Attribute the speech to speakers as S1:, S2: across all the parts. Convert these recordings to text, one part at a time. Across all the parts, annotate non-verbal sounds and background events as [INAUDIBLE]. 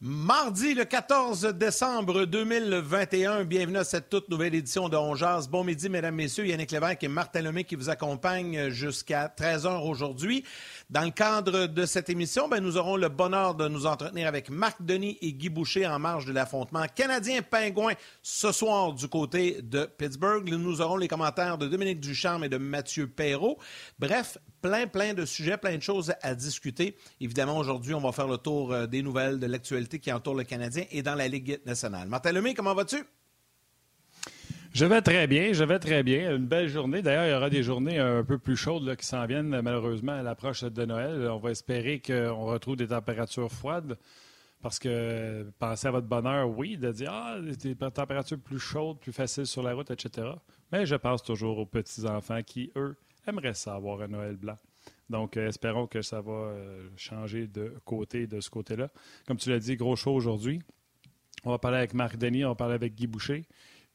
S1: Mardi le 14 décembre 2021, bienvenue à cette toute nouvelle édition de On Jazz. Bon midi, mesdames, messieurs. Yannick Lévesque et Martin Lemay qui vous accompagnent jusqu'à 13h aujourd'hui. Dans le cadre de cette émission, ben, nous aurons le bonheur de nous entretenir avec Marc Denis et Guy Boucher en marge de l'affrontement canadien-pingouin ce soir du côté de Pittsburgh. Nous aurons les commentaires de Dominique Ducharme et de Mathieu Perrault. Bref, plein, plein de sujets, plein de choses à discuter. Évidemment, aujourd'hui, on va faire le tour euh, des nouvelles, de l'actualité qui entoure le Canadien et dans la Ligue nationale. Martin Lemay, comment vas-tu?
S2: Je vais très bien, je vais très bien. Une belle journée. D'ailleurs, il y aura des journées un peu plus chaudes qui s'en viennent malheureusement à l'approche de Noël. On va espérer qu'on retrouve des températures froides. Parce que pensez à votre bonheur, oui, de dire Ah, des températures plus chaudes, plus faciles sur la route, etc. Mais je pense toujours aux petits-enfants qui, eux, aimeraient ça avoir un Noël blanc. Donc, euh, espérons que ça va euh, changer de côté, de ce côté-là. Comme tu l'as dit, gros show aujourd'hui. On va parler avec Marc Denis, on va parler avec Guy Boucher.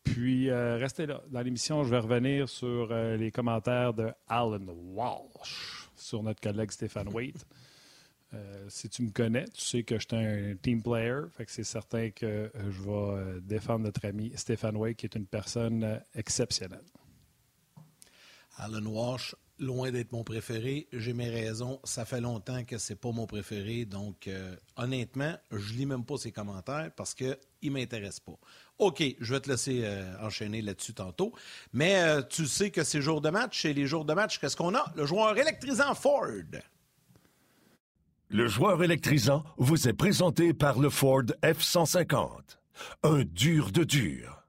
S2: Puis, euh, restez là. Dans l'émission, je vais revenir sur les commentaires de Alan Walsh sur notre collègue Stéphane Waite. Si tu me connais, tu sais que je suis un team player. C'est certain que je vais défendre notre ami Stéphane Waite, qui est une personne exceptionnelle.
S1: Alan Walsh, loin d'être mon préféré. J'ai mes raisons. Ça fait longtemps que c'est pas mon préféré. Donc, euh, honnêtement, je lis même pas ses commentaires parce qu'il ne m'intéresse pas. OK, je vais te laisser euh, enchaîner là-dessus tantôt. Mais euh, tu sais que c'est jour de match. Et les jours de match, qu'est-ce qu'on a? Le joueur électrisant Ford.
S3: Le joueur électrisant vous est présenté par le Ford F-150. Un dur de dur.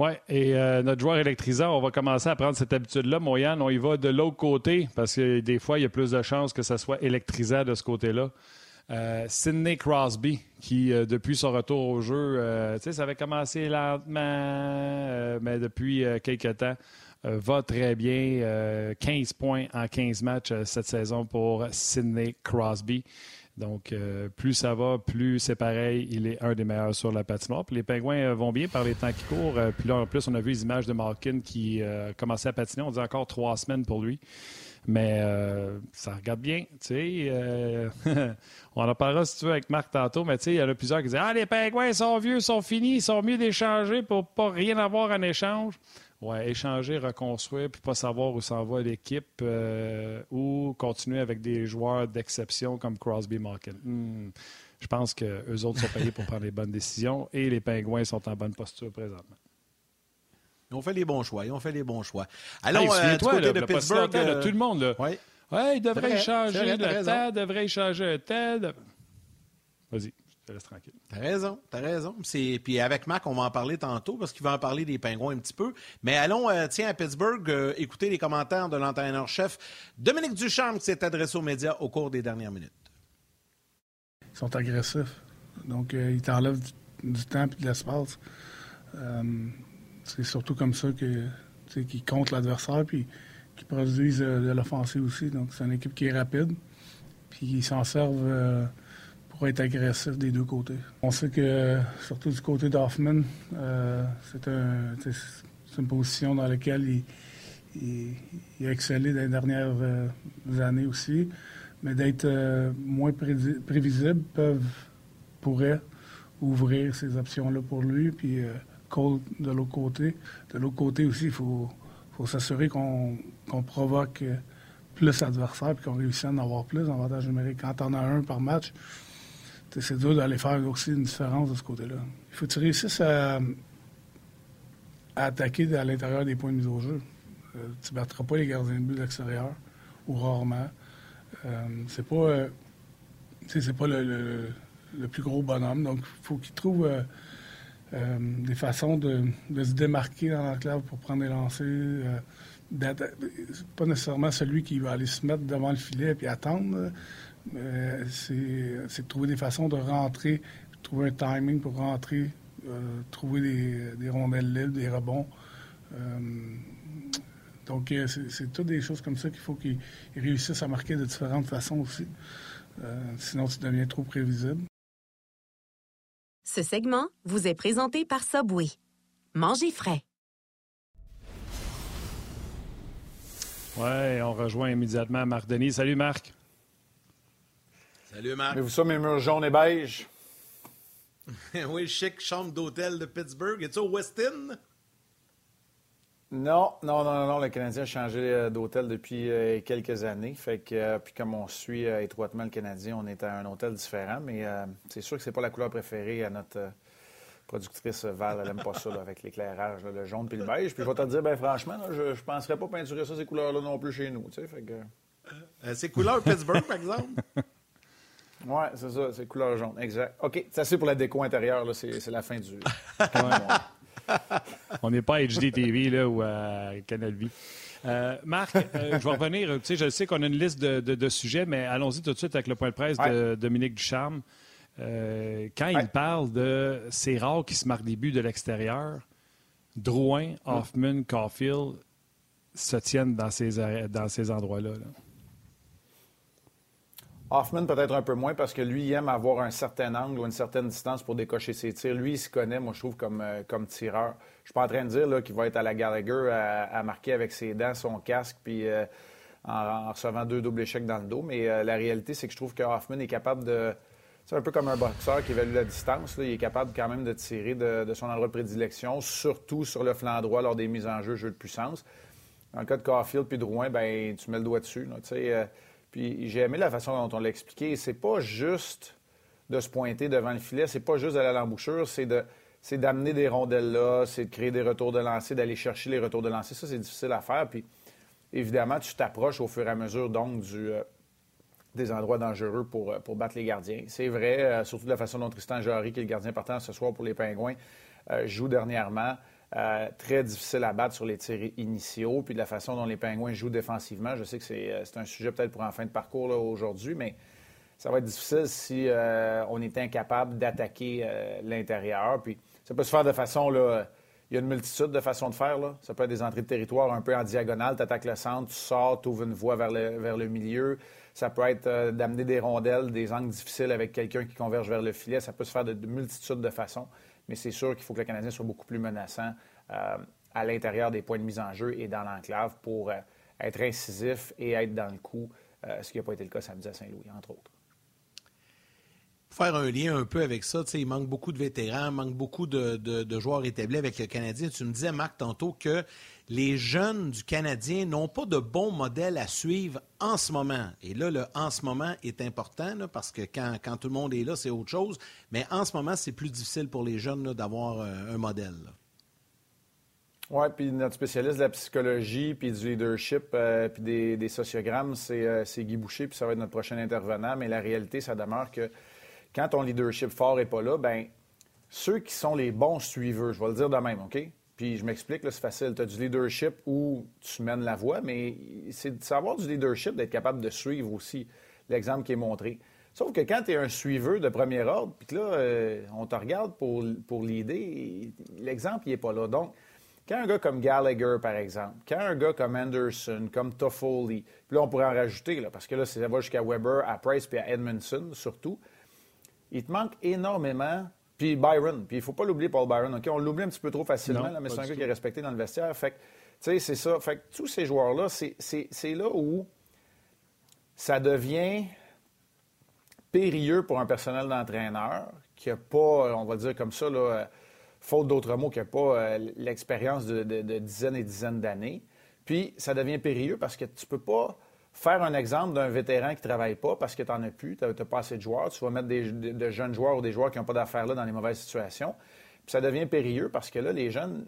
S2: Oui, et euh, notre joueur électrisant, on va commencer à prendre cette habitude-là. Moyane, on y va de l'autre côté parce que des fois, il y a plus de chances que ça soit électrisant de ce côté-là. Euh, Sidney Crosby, qui, euh, depuis son retour au jeu, ça avait commencé lentement, mais depuis quelques temps, va très bien. Euh, 15 points en 15 matchs cette saison pour Sidney Crosby. Donc, euh, plus ça va, plus c'est pareil. Il est un des meilleurs sur la patinoire. Les Pingouins euh, vont bien par les temps qui courent. Euh, puis là, en plus, on a vu les images de Malkin qui commençait à patiner. On dit encore trois semaines pour lui. Mais ça regarde bien. [LAUGHS] On en parlera si tu veux avec Marc tantôt. Mais il y en a plusieurs qui disent Ah, les Pingouins sont vieux, sont finis, ils sont mieux d'échanger pour pas rien avoir en échange. Ouais, échanger, reconstruire, puis pas savoir où s'en va l'équipe euh, ou continuer avec des joueurs d'exception comme Crosby Malkin. Hmm. Je pense qu'eux autres sont payés pour prendre les bonnes décisions et les Pingouins sont en bonne posture présentement.
S1: Ils ont fait les bons choix. Ils ont fait les bons choix. Allons
S2: Hey,
S1: euh, du
S2: souviens-toi,
S1: côté
S2: là,
S1: de Pittsburgh.
S2: là,
S1: euh,
S2: tout le monde, là.
S1: ouais.
S2: Ouais, il devrait échanger le temps, devrait échanger le de- Vas-y, te laisse tranquille.
S1: T'as raison, t'as raison. C'est... Puis avec Mac, on va en parler tantôt parce qu'il va en parler des pingouins un petit peu. Mais allons, euh, tiens, à Pittsburgh, euh, écouter les commentaires de l'entraîneur-chef Dominique Ducharme qui s'est adressé aux médias au cours des dernières minutes.
S4: Ils sont agressifs. Donc, euh, ils t'enlèvent du, du temps et de l'espace. Euh, c'est surtout comme ça que, tu sais, qu'ils comptent l'adversaire puis qu'ils produisent euh, de l'offensive aussi. Donc, c'est une équipe qui est rapide. Puis ils s'en servent être agressifs des deux côtés. On sait que, surtout du côté d'Hoffman, euh, c'est une position dans laquelle il, a excellé dans les dernières euh, années aussi mais d'être euh, moins prévisible peuvent pourrait ouvrir ces options-là pour lui. Puis Cole de l'autre côté. De l'autre côté aussi, il faut, s'assurer qu'on provoque plus l'adversaire puis qu'on réussit à en avoir plus d'avantages numériques. Quand on a un par match, c'est dur d'aller faire aussi une différence de ce côté-là. Il faut que tu réussisses à, attaquer à l'intérieur des points de mise au jeu. Euh, tu ne battras pas les gardiens de but de l'extérieur. ou rarement. c'est pas, c'est pas le, plus gros bonhomme, donc il faut qu'il trouve des façons de, se démarquer dans l'enclave pour prendre des lancers. pas nécessairement celui qui va aller se mettre devant le filet et attendre. C'est de trouver des façons de rentrer, trouver un timing pour rentrer, trouver des, des, rondelles libres, des rebonds. Euh, donc, euh, c'est toutes des choses comme ça qu'il faut qu'ils réussissent à marquer de différentes façons aussi. Euh, sinon, tu deviens trop prévisible.
S5: Ce segment vous est présenté par Subway. Mangez frais.
S2: Ouais, on rejoint immédiatement Marc Denis. Salut Marc.
S1: Salut Marc.
S6: Mais vous ça, mes murs jaunes et beige? [LAUGHS]
S1: oui, chic chambre d'hôtel de Pittsburgh. Es-tu au Westin?
S6: Non, non, non, non, le Canadien a changé euh, d'hôtel depuis euh, quelques années. Fait que, euh, puis comme on suit étroitement le Canadien, on est à un hôtel différent, mais c'est sûr que c'est pas la couleur préférée à notre productrice Val. Elle n'aime pas ça avec l'éclairage, le jaune puis le beige. Puis je vais te dire, ben franchement, je, je penserais pas peinturer ça ces couleurs-là non plus chez nous. Tu sais, fait
S1: que... c'est couleur Pittsburgh, par exemple? [LAUGHS]
S6: Oui, c'est ça, c'est couleur jaune, exact. OK, ça c'est pour la déco intérieure, c'est la fin du. [LAUGHS]
S2: On n'est pas à HDTV là, ou à Canal Vie. Euh, Marc, euh, je vais revenir. Tu sais, je sais qu'on a une liste de, sujets, mais allons-y tout de suite avec le point de presse de Dominique Ducharme. Euh, quand il parle de ces rares qui se marquent des buts de l'extérieur, Drouin, Hoffman, Caulfield se tiennent dans ces, dans ces endroits-là. là
S6: Hoffman, peut-être un peu moins parce que lui, il aime avoir un certain angle ou une certaine distance pour décocher ses tirs. Lui, il se connaît, moi, je trouve, comme, euh, comme tireur. Je suis pas en train de dire qu'il va être à la Gallagher à, marquer avec ses dents, son casque, puis euh, en, recevant deux doubles échecs dans le dos. Mais euh, la réalité, c'est que je trouve que Hoffman est capable de. C'est un peu comme un boxeur qui évalue la distance. Il est capable quand même de tirer de, son endroit de prédilection, surtout sur le flanc droit lors des mises en jeu, jeu de puissance. Dans le cas de Caulfield puis Drouin, ben, tu mets le doigt dessus. Puis j'ai aimé la façon dont on l'a expliqué. C'est pas juste de se pointer devant le filet, c'est pas juste d'aller à l'embouchure, c'est de c'est d'amener des rondelles là, c'est de créer des retours de lancer, d'aller chercher les retours de lancer. Ça, c'est difficile à faire. Puis évidemment, tu t'approches au fur et à mesure donc euh, des endroits dangereux pour, euh, pour battre les gardiens. C'est vrai, euh, surtout de la façon dont Tristan Jarry, qui est le gardien partant ce soir pour les Pingouins, joue dernièrement. Euh, très difficile à battre sur les tirs initiaux, puis de la façon dont les Pingouins jouent défensivement. Je sais que c'est, euh, un sujet peut-être pour en fin de parcours aujourd'hui, mais ça va être difficile si euh, on est incapable d'attaquer l'intérieur. Puis ça peut se faire de façon, là, il y a une multitude de façons de faire. Ça peut être des entrées de territoire un peu en diagonale, tu attaques le centre, tu sors, tu ouvres une voie vers le, vers le milieu. Ça peut être d'amener des rondelles, des angles difficiles avec quelqu'un qui converge vers le filet. Ça peut se faire de, de multitudes de façons mais c'est sûr qu'il faut que le Canadien soit beaucoup plus menaçant euh, à l'intérieur des points de mise en jeu et dans l'enclave pour euh, être incisif et être dans le coup, euh, ce qui n'a pas été le cas samedi à Saint-Louis, entre autres.
S1: Faire un lien un peu avec ça, il manque beaucoup de vétérans, il manque beaucoup de, de, joueurs établis avec le Canadien. Tu me disais, Marc, tantôt que les jeunes du Canadien n'ont pas de bons modèles à suivre en ce moment. Et là, le en ce moment est important parce que quand, tout le monde est là, c'est autre chose. Mais en ce moment, c'est plus difficile pour les jeunes d'avoir euh, un modèle.
S6: Oui, puis notre spécialiste de la psychologie, puis du leadership, euh, puis des, sociogrammes, euh, c'est Guy Boucher, puis ça va être notre prochain intervenant. Mais la réalité, ça demeure que quand ton leadership fort n'est pas là, ben ceux qui sont les bons suiveurs, je vais le dire de même, OK? Puis je m'explique, c'est facile. Tu as du leadership où tu mènes la voie, mais c'est de savoir du leadership, d'être capable de suivre aussi l'exemple qui est montré. Sauf que quand tu es un suiveur de premier ordre, puis là, euh, on te regarde pour, pour l'idée, l'exemple, il n'est pas là. Donc, quand un gars comme Gallagher, par exemple, quand un gars comme Anderson, comme Toffoli, puis là, on pourrait en rajouter, là, parce que là, ça va jusqu'à Weber, à Price, puis à Edmondson, surtout, il te manque énormément puis Byron, puis il ne faut pas l'oublier, Paul Byron. OK, on l'oublie un petit peu trop facilement, mais c'est un gars qui est respecté dans le vestiaire. Fait tu sais, c'est ça. Fait que tous ces joueurs-là, c'est là où ça devient périlleux pour un personnel d'entraîneur qui n'a pas, on va dire comme ça, là, faute d'autres mots, qui n'a pas euh, l'expérience de, de, dizaines et dizaines d'années. Puis ça devient périlleux parce que tu ne peux pas faire un exemple d'un vétéran qui ne travaille pas parce que tu n'en as plus, tu n'as pas assez de joueurs, tu vas mettre des, de, jeunes joueurs ou des joueurs qui n'ont pas d'affaires là dans les mauvaises situations. Puis ça devient périlleux parce que là, les jeunes,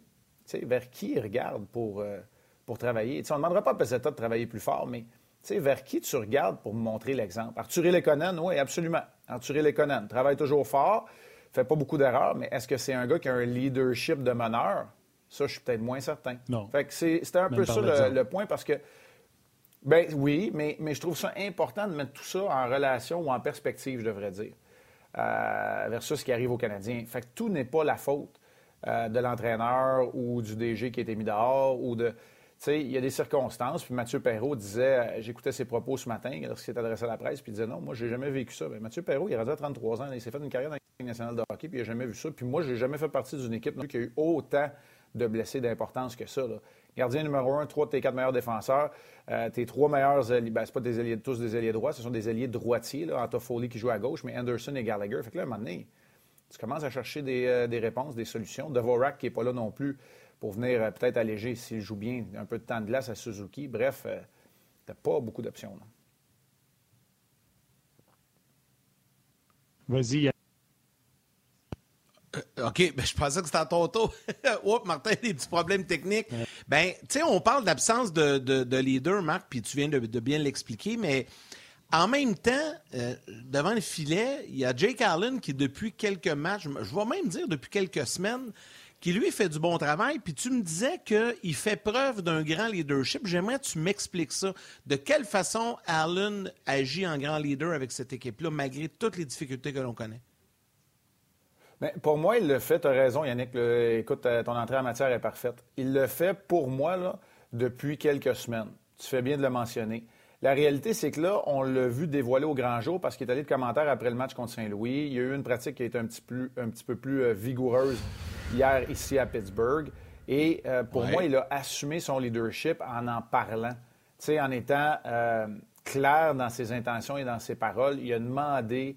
S6: vers qui ils regardent pour, euh, pour travailler? on ne demandera pas à Peseta de travailler plus fort, mais sais, vers qui tu regardes pour montrer l'exemple? Arthur Lekonen, oui, absolument. Arthur Lekonen travaille toujours fort, fait pas beaucoup d'erreurs, mais est-ce que c'est un gars qui a un leadership de meneur? Ça, je suis peut-être moins certain.
S2: Non.
S6: Fait que c'était un peu ça le, le, point parce que, ben oui, mais, mais je trouve ça important de mettre tout ça en relation ou en perspective, je devrais dire, euh, versus ce qui arrive aux Canadiens. Fait que tout n'est pas la faute euh, de l'entraîneur ou du DG qui a été mis dehors ou de il y a des circonstances. Puis Mathieu Perrault disait, euh, j'écoutais ses propos ce matin lorsqu'il s'est adressé à la presse, puis il disait non, moi, j'ai jamais vécu ça. Bien, Mathieu Perrault, il a rendu à 33 ans, il s'est fait une carrière dans la nationale de hockey, puis il n'a jamais vu ça. Puis moi, j'ai jamais fait partie d'une équipe qui a eu autant de blessés d'importance que ça. Gardien numéro un, trois de tes quatre meilleurs défenseurs, euh, tes trois meilleurs alliés, ben, c'est pas tous des alliés droits, ce sont des alliés droitiers, là, Foley qui joue à gauche, mais Anderson et Gallagher. Fait que là, à un moment donné, tu commences à chercher des, euh, réponses, des solutions. Devorak qui n'est pas là non plus pour venir euh, peut-être alléger, s'il joue bien, un peu de temps de glace à Suzuki. Bref, tu pas beaucoup d'options.
S2: Vas-y.
S1: Euh, OK, ben, je pensais que c'était à ton tour. [LAUGHS] Oups, Martin, des petits problèmes techniques. Ben, tu sais, on parle d'absence de, de, leader, Marc, puis tu viens de, bien l'expliquer, mais en même temps, devant le filet, il y a Jake Allen qui, depuis quelques matchs, je vais même dire depuis quelques semaines, qui lui fait du bon travail. Puis tu me disais qu'il fait preuve d'un grand leadership. J'aimerais que tu m'expliques ça. De quelle façon Allen agit en grand leader avec cette équipe-là, malgré toutes les difficultés que l'on connaît?
S6: Bien, pour moi, il le fait, tu as raison, Yannick. écoute, euh, ton entrée en matière est parfaite. Il le fait pour moi là, depuis quelques semaines. Tu fais bien de le mentionner. La réalité, c'est que là, on l'a vu dévoiler au grand jour parce qu'il est allé de commentaires après le match contre Saint-Louis. Il y a eu une pratique qui a été un petit, un petit peu plus euh, vigoureuse hier ici à Pittsburgh. Et euh, pour moi, il a assumé son leadership en en parlant, en étant euh, clair dans ses intentions et dans ses paroles. Il a demandé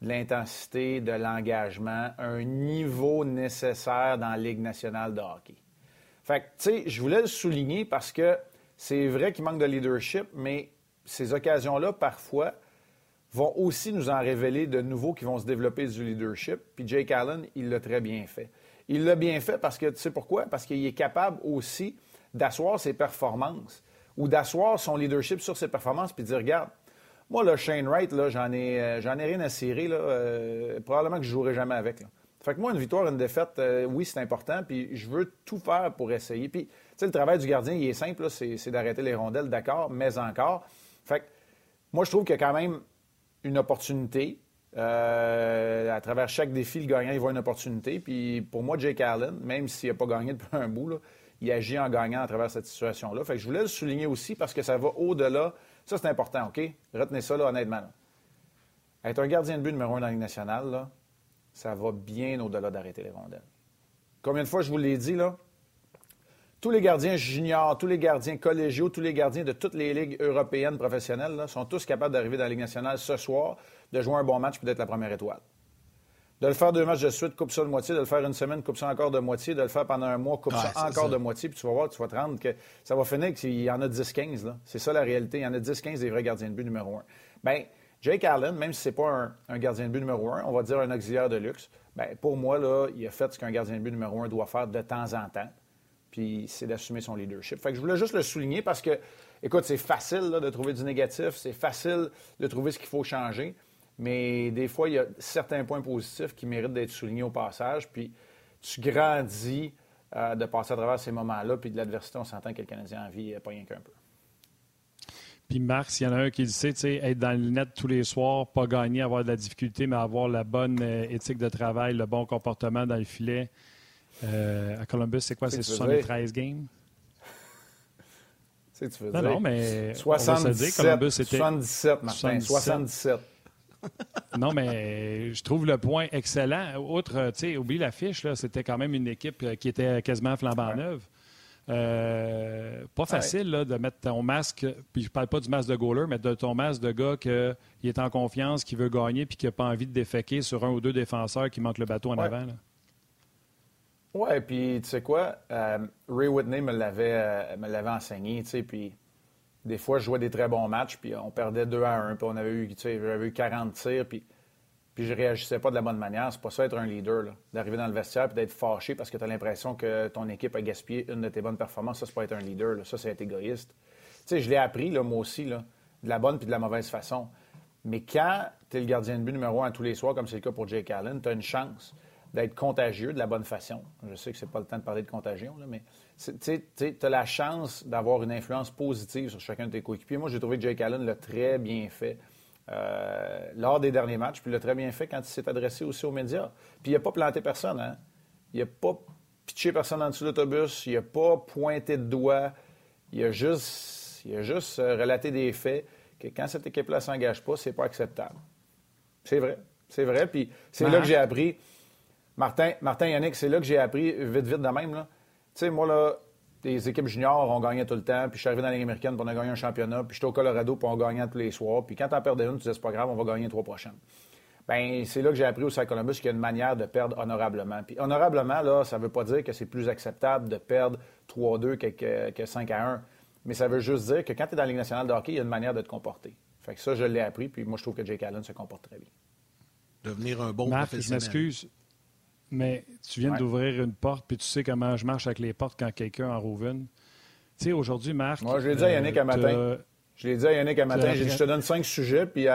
S6: de l'intensité, de l'engagement, un niveau nécessaire dans la Ligue nationale de hockey. Fait que, tu sais, je voulais le souligner parce que c'est vrai qu'il manque de leadership, mais ces occasions-là, parfois, vont aussi nous en révéler de nouveaux qui vont se développer du leadership. Puis Jake Allen, il l'a très bien fait. Il l'a bien fait parce que, tu sais pourquoi? Parce qu'il est capable aussi d'asseoir ses performances ou d'asseoir son leadership sur ses performances puis de dire, regarde, moi, le Shane Wright, j'en ai, euh, ai rien à cirer. Là, euh, probablement que je ne jouerai jamais avec. Fait que moi, une victoire, une défaite, euh, oui, c'est important, puis je veux tout faire pour essayer. Puis, tu sais, le travail du gardien, il est simple, c'est d'arrêter les rondelles, d'accord, mais encore. Fait que moi, je trouve qu'il y a quand même une opportunité. À travers chaque défi, le gagnant, il voit une opportunité. Puis pour moi, Jake Allen, même s'il n'a pas gagné depuis un bout, il agit en gagnant à travers cette situation-là. Fait que je voulais le souligner aussi parce que ça va au-delà. Ça, c'est important, OK? Retenez ça, là, honnêtement. Être un gardien de but numéro un dans la Ligue nationale, ça va bien au-delà d'arrêter les rondelles. Combien de fois je vous l'ai dit, là? Tous les gardiens juniors, tous les gardiens collégiaux, tous les gardiens de toutes les ligues européennes professionnelles sont tous capables d'arriver dans la Ligue nationale ce soir, de jouer un bon match et d'être la première étoile. De le faire deux matchs de suite, coupe ça de moitié, de le faire une semaine, coupe ça encore de moitié, de le faire pendant un mois, coupe ça encore de moitié, puis tu vas voir, tu vas te rendre que ça va finir qu'il y en a 10-15. C'est ça la réalité. Il y en a 10-15 des vrais gardiens de but numéro un. Bien, Jake Allen, même si ce n'est pas un, gardien de but numéro un, on va dire un auxiliaire de luxe, bien, pour moi, là, il a fait ce qu'un gardien de but numéro un doit faire de temps en temps. Puis c'est d'assumer son leadership. Fait que je voulais juste le souligner parce que, écoute, c'est facile de trouver du négatif, c'est facile de trouver ce qu'il faut changer, mais des fois, il y a certains points positifs qui méritent d'être soulignés au passage. Puis tu grandis euh, de passer à travers ces moments-là, puis de l'adversité, on s'entend que le Canadien en vie pas rien qu'un peu.
S2: Puis Marc, s'il y en a un qui le sait, être dans le net tous les soirs, pas gagner, avoir de la difficulté, mais avoir la bonne euh, éthique de travail, le bon comportement dans le filet. Euh, à Columbus, c'est quoi? C'est 73 games?
S6: tu veux
S2: non,
S6: dire.
S2: non, mais
S6: 77, Columbus, c'était 77, Martin, 77. [LAUGHS]
S2: non, mais je trouve le point excellent. Outre, tu sais, oublie la fiche, c'était quand même une équipe euh, qui était quasiment flambant neuve. Euh, pas facile de mettre ton masque, puis je parle pas du masque de goaler, mais de ton masque de gars qui est en confiance, qui veut gagner, puis qui n'a pas envie de déféquer sur un ou deux défenseurs qui manquent le bateau en avant.
S6: Oui, puis tu sais quoi, euh, Ray Whitney me l'avait, euh, me l'avait enseigné, tu sais, puis des fois, je jouais des très bons matchs, puis on perdait 2 à 1, puis on avait eu, eu 40 tirs, puis puis je réagissais pas de la bonne manière. C'est pas ça être un leader, d'arriver dans le vestiaire et d'être fâché parce que tu as l'impression que ton équipe a gaspillé une de tes bonnes performances. Ça, c'est pas être un leader. Ça, c'est être égoïste. Tu sais, je l'ai appris, là, moi aussi. Là. de la bonne puis de la mauvaise façon. Mais quand tu es le gardien de but numéro un tous les soirs, comme c'est le cas pour Jake Allen, tu as une chance d'être contagieux de la bonne façon. Je sais que c'est pas le temps de parler de contagion, mais tu as la chance d'avoir une influence positive sur chacun de tes coéquipiers. Moi, j'ai trouvé que Jake Allen l'a très bien fait euh, lors des derniers matchs, puis il l'a très bien fait quand il s'est adressé aussi aux médias. Puis il n'a pas planté personne, hein? Il n'a pas pitché personne en dessous de l'autobus, il n'a pas pointé de doigt, il a juste, il a juste euh, relaté des faits que quand cette équipe-là ne s'engage pas, c'est pas acceptable. C'est vrai. C'est vrai. Puis c'est là que j'ai appris. Martin, Martin Yannick, c'est là que j'ai appris vite, vite de même. Tu sais, moi, là, les équipes juniors, on gagnait tout le temps. Puis je suis arrivé dans la Ligue américaine, puis on a gagné un championnat. Puis j'étais au Colorado, puis on gagnait tous les soirs. Puis quand t'en perdais une, tu disais, c'est pas grave, on va gagner trois prochaines. Bien, c'est là que j'ai appris au Columbus qu'il y a une manière de perdre honorablement. Puis honorablement, là, ça ne veut pas dire que c'est plus acceptable de perdre 3-2 que, que, 5-1. Mais ça veut juste dire que quand tu es dans la Ligue nationale de hockey, il y a une manière de te comporter. Fait que ça, je l'ai appris, puis moi, je trouve que Jake Allen se comporte très bien.
S1: Devenir un bon
S2: Marc,
S1: professionnel.
S2: je m'excuse, mais tu viens d'ouvrir une porte, puis tu sais comment je marche avec les portes quand quelqu'un en rouvre une. Tu sais, aujourd'hui, Marc.
S6: Moi, je l'ai dit à Yannick un matin. Je l'ai dit à Yannick un matin. J'ai dit, je te donne cinq sujets, puis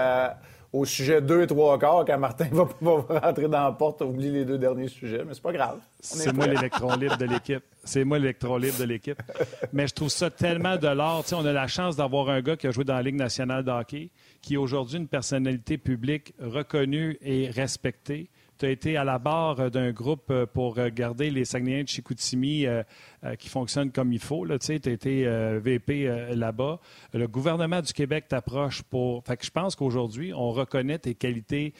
S6: au sujet 2 et 3 quarts, quand Martin va [LAUGHS] rentrer dans la porte, oublie les deux derniers sujets, mais c'est pas grave.
S2: C'est moi l'électron libre de l'équipe. C'est moi l'électron libre de l'équipe. mais je trouve ça tellement de l'art. Tu sais, on a la chance d'avoir un gars qui a joué dans la Ligue nationale de hockey, qui est aujourd'hui une personnalité publique reconnue et respectée tu as été à la barre d'un groupe euh, pour garder les Saguenayens de Chicoutimi euh, euh, qui fonctionnent comme il faut. Tu as été VP là-bas. Le gouvernement du Québec t'approche pour... Fait que je pense qu'aujourd'hui, on reconnaît tes qualités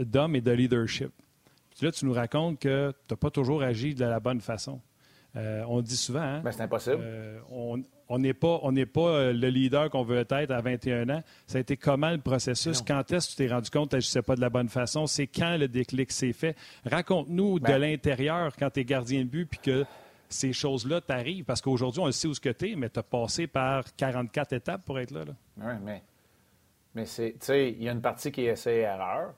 S2: d'homme et de leadership. là, tu nous racontes que tu n'as pas toujours agi de la bonne façon. On dit souvent... Hein,
S6: ben, c'est impossible.
S2: on, on n'est pas, on pas euh, le leader qu'on veut être à 21 ans. Ça a été comment le processus? Quand est-ce que tu t'es rendu compte que je ne sais pas de la bonne façon? C'est quand le déclic s'est fait? Raconte-nous de ben l'intérieur quand tu es gardien de but puis que ces choses-là t'arrivent. Parce qu'aujourd'hui, on le sait où ce que tu es, mais tu as passé par 44 étapes pour être là.
S6: Oui, mais, mais c'est, tu sais, il y a une partie qui est essai-erreur,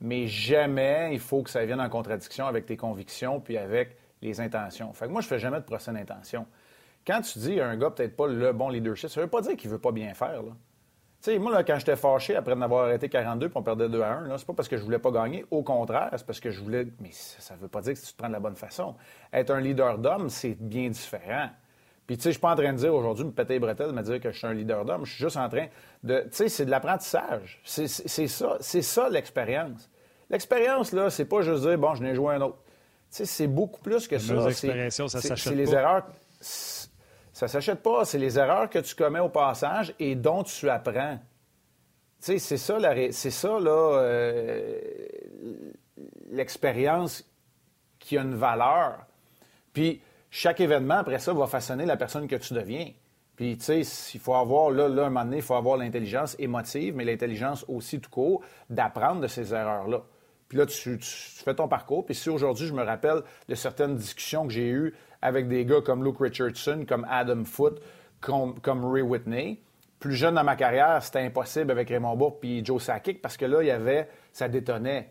S6: mais jamais il faut que ça vienne en contradiction avec tes convictions puis avec les intentions. Fait que moi, je fais jamais de procès d'intention. Quand tu dis à un gars peut-être pas le bon leadership, ça veut pas dire qu'il veut pas bien faire. Là. Sais, moi, là, quand j'étais fâché après d'avoir arrêté 42 puis on perdait 2 à 1, c'est pas parce que je voulais pas gagner. Au contraire, c'est parce que je voulais. Mais ça, ne veut pas dire que tu te prends de la bonne façon. Être un leader d'homme, c'est bien différent. Puis, tu sais, je suis pas en train de dire aujourd'hui, me péter les bretelles, me dire que je suis un leader d'homme. Je suis juste en train de. Tu sais, c'est de l'apprentissage. C'est ça, ça l'expérience. L'expérience, là, c'est pas juste dire, bon, je n'ai joué un autre. C'est beaucoup plus que ça. C'est les erreurs ça s'achète pas. C'est les erreurs que tu commets au passage et dont tu apprends. Tu sais, c'est ça, c'est ça, là, euh, l'expérience qui a une valeur. Puis, chaque événement, après ça, va façonner la personne que tu deviens. Puis, tu sais, il faut avoir, là, là, un moment donné, il faut avoir l'intelligence émotive, mais l'intelligence aussi tout court d'apprendre de ces erreurs-là. Puis là, tu, fais ton parcours. Puis si aujourd'hui, je me rappelle de certaines discussions que j'ai eues avec des gars comme Luke Richardson, comme Adam Foote, comme, Ray Whitney, plus jeune dans ma carrière, c'était impossible avec Raymond Bourg puis Joe Sakic parce que là, il y avait, ça détonnait.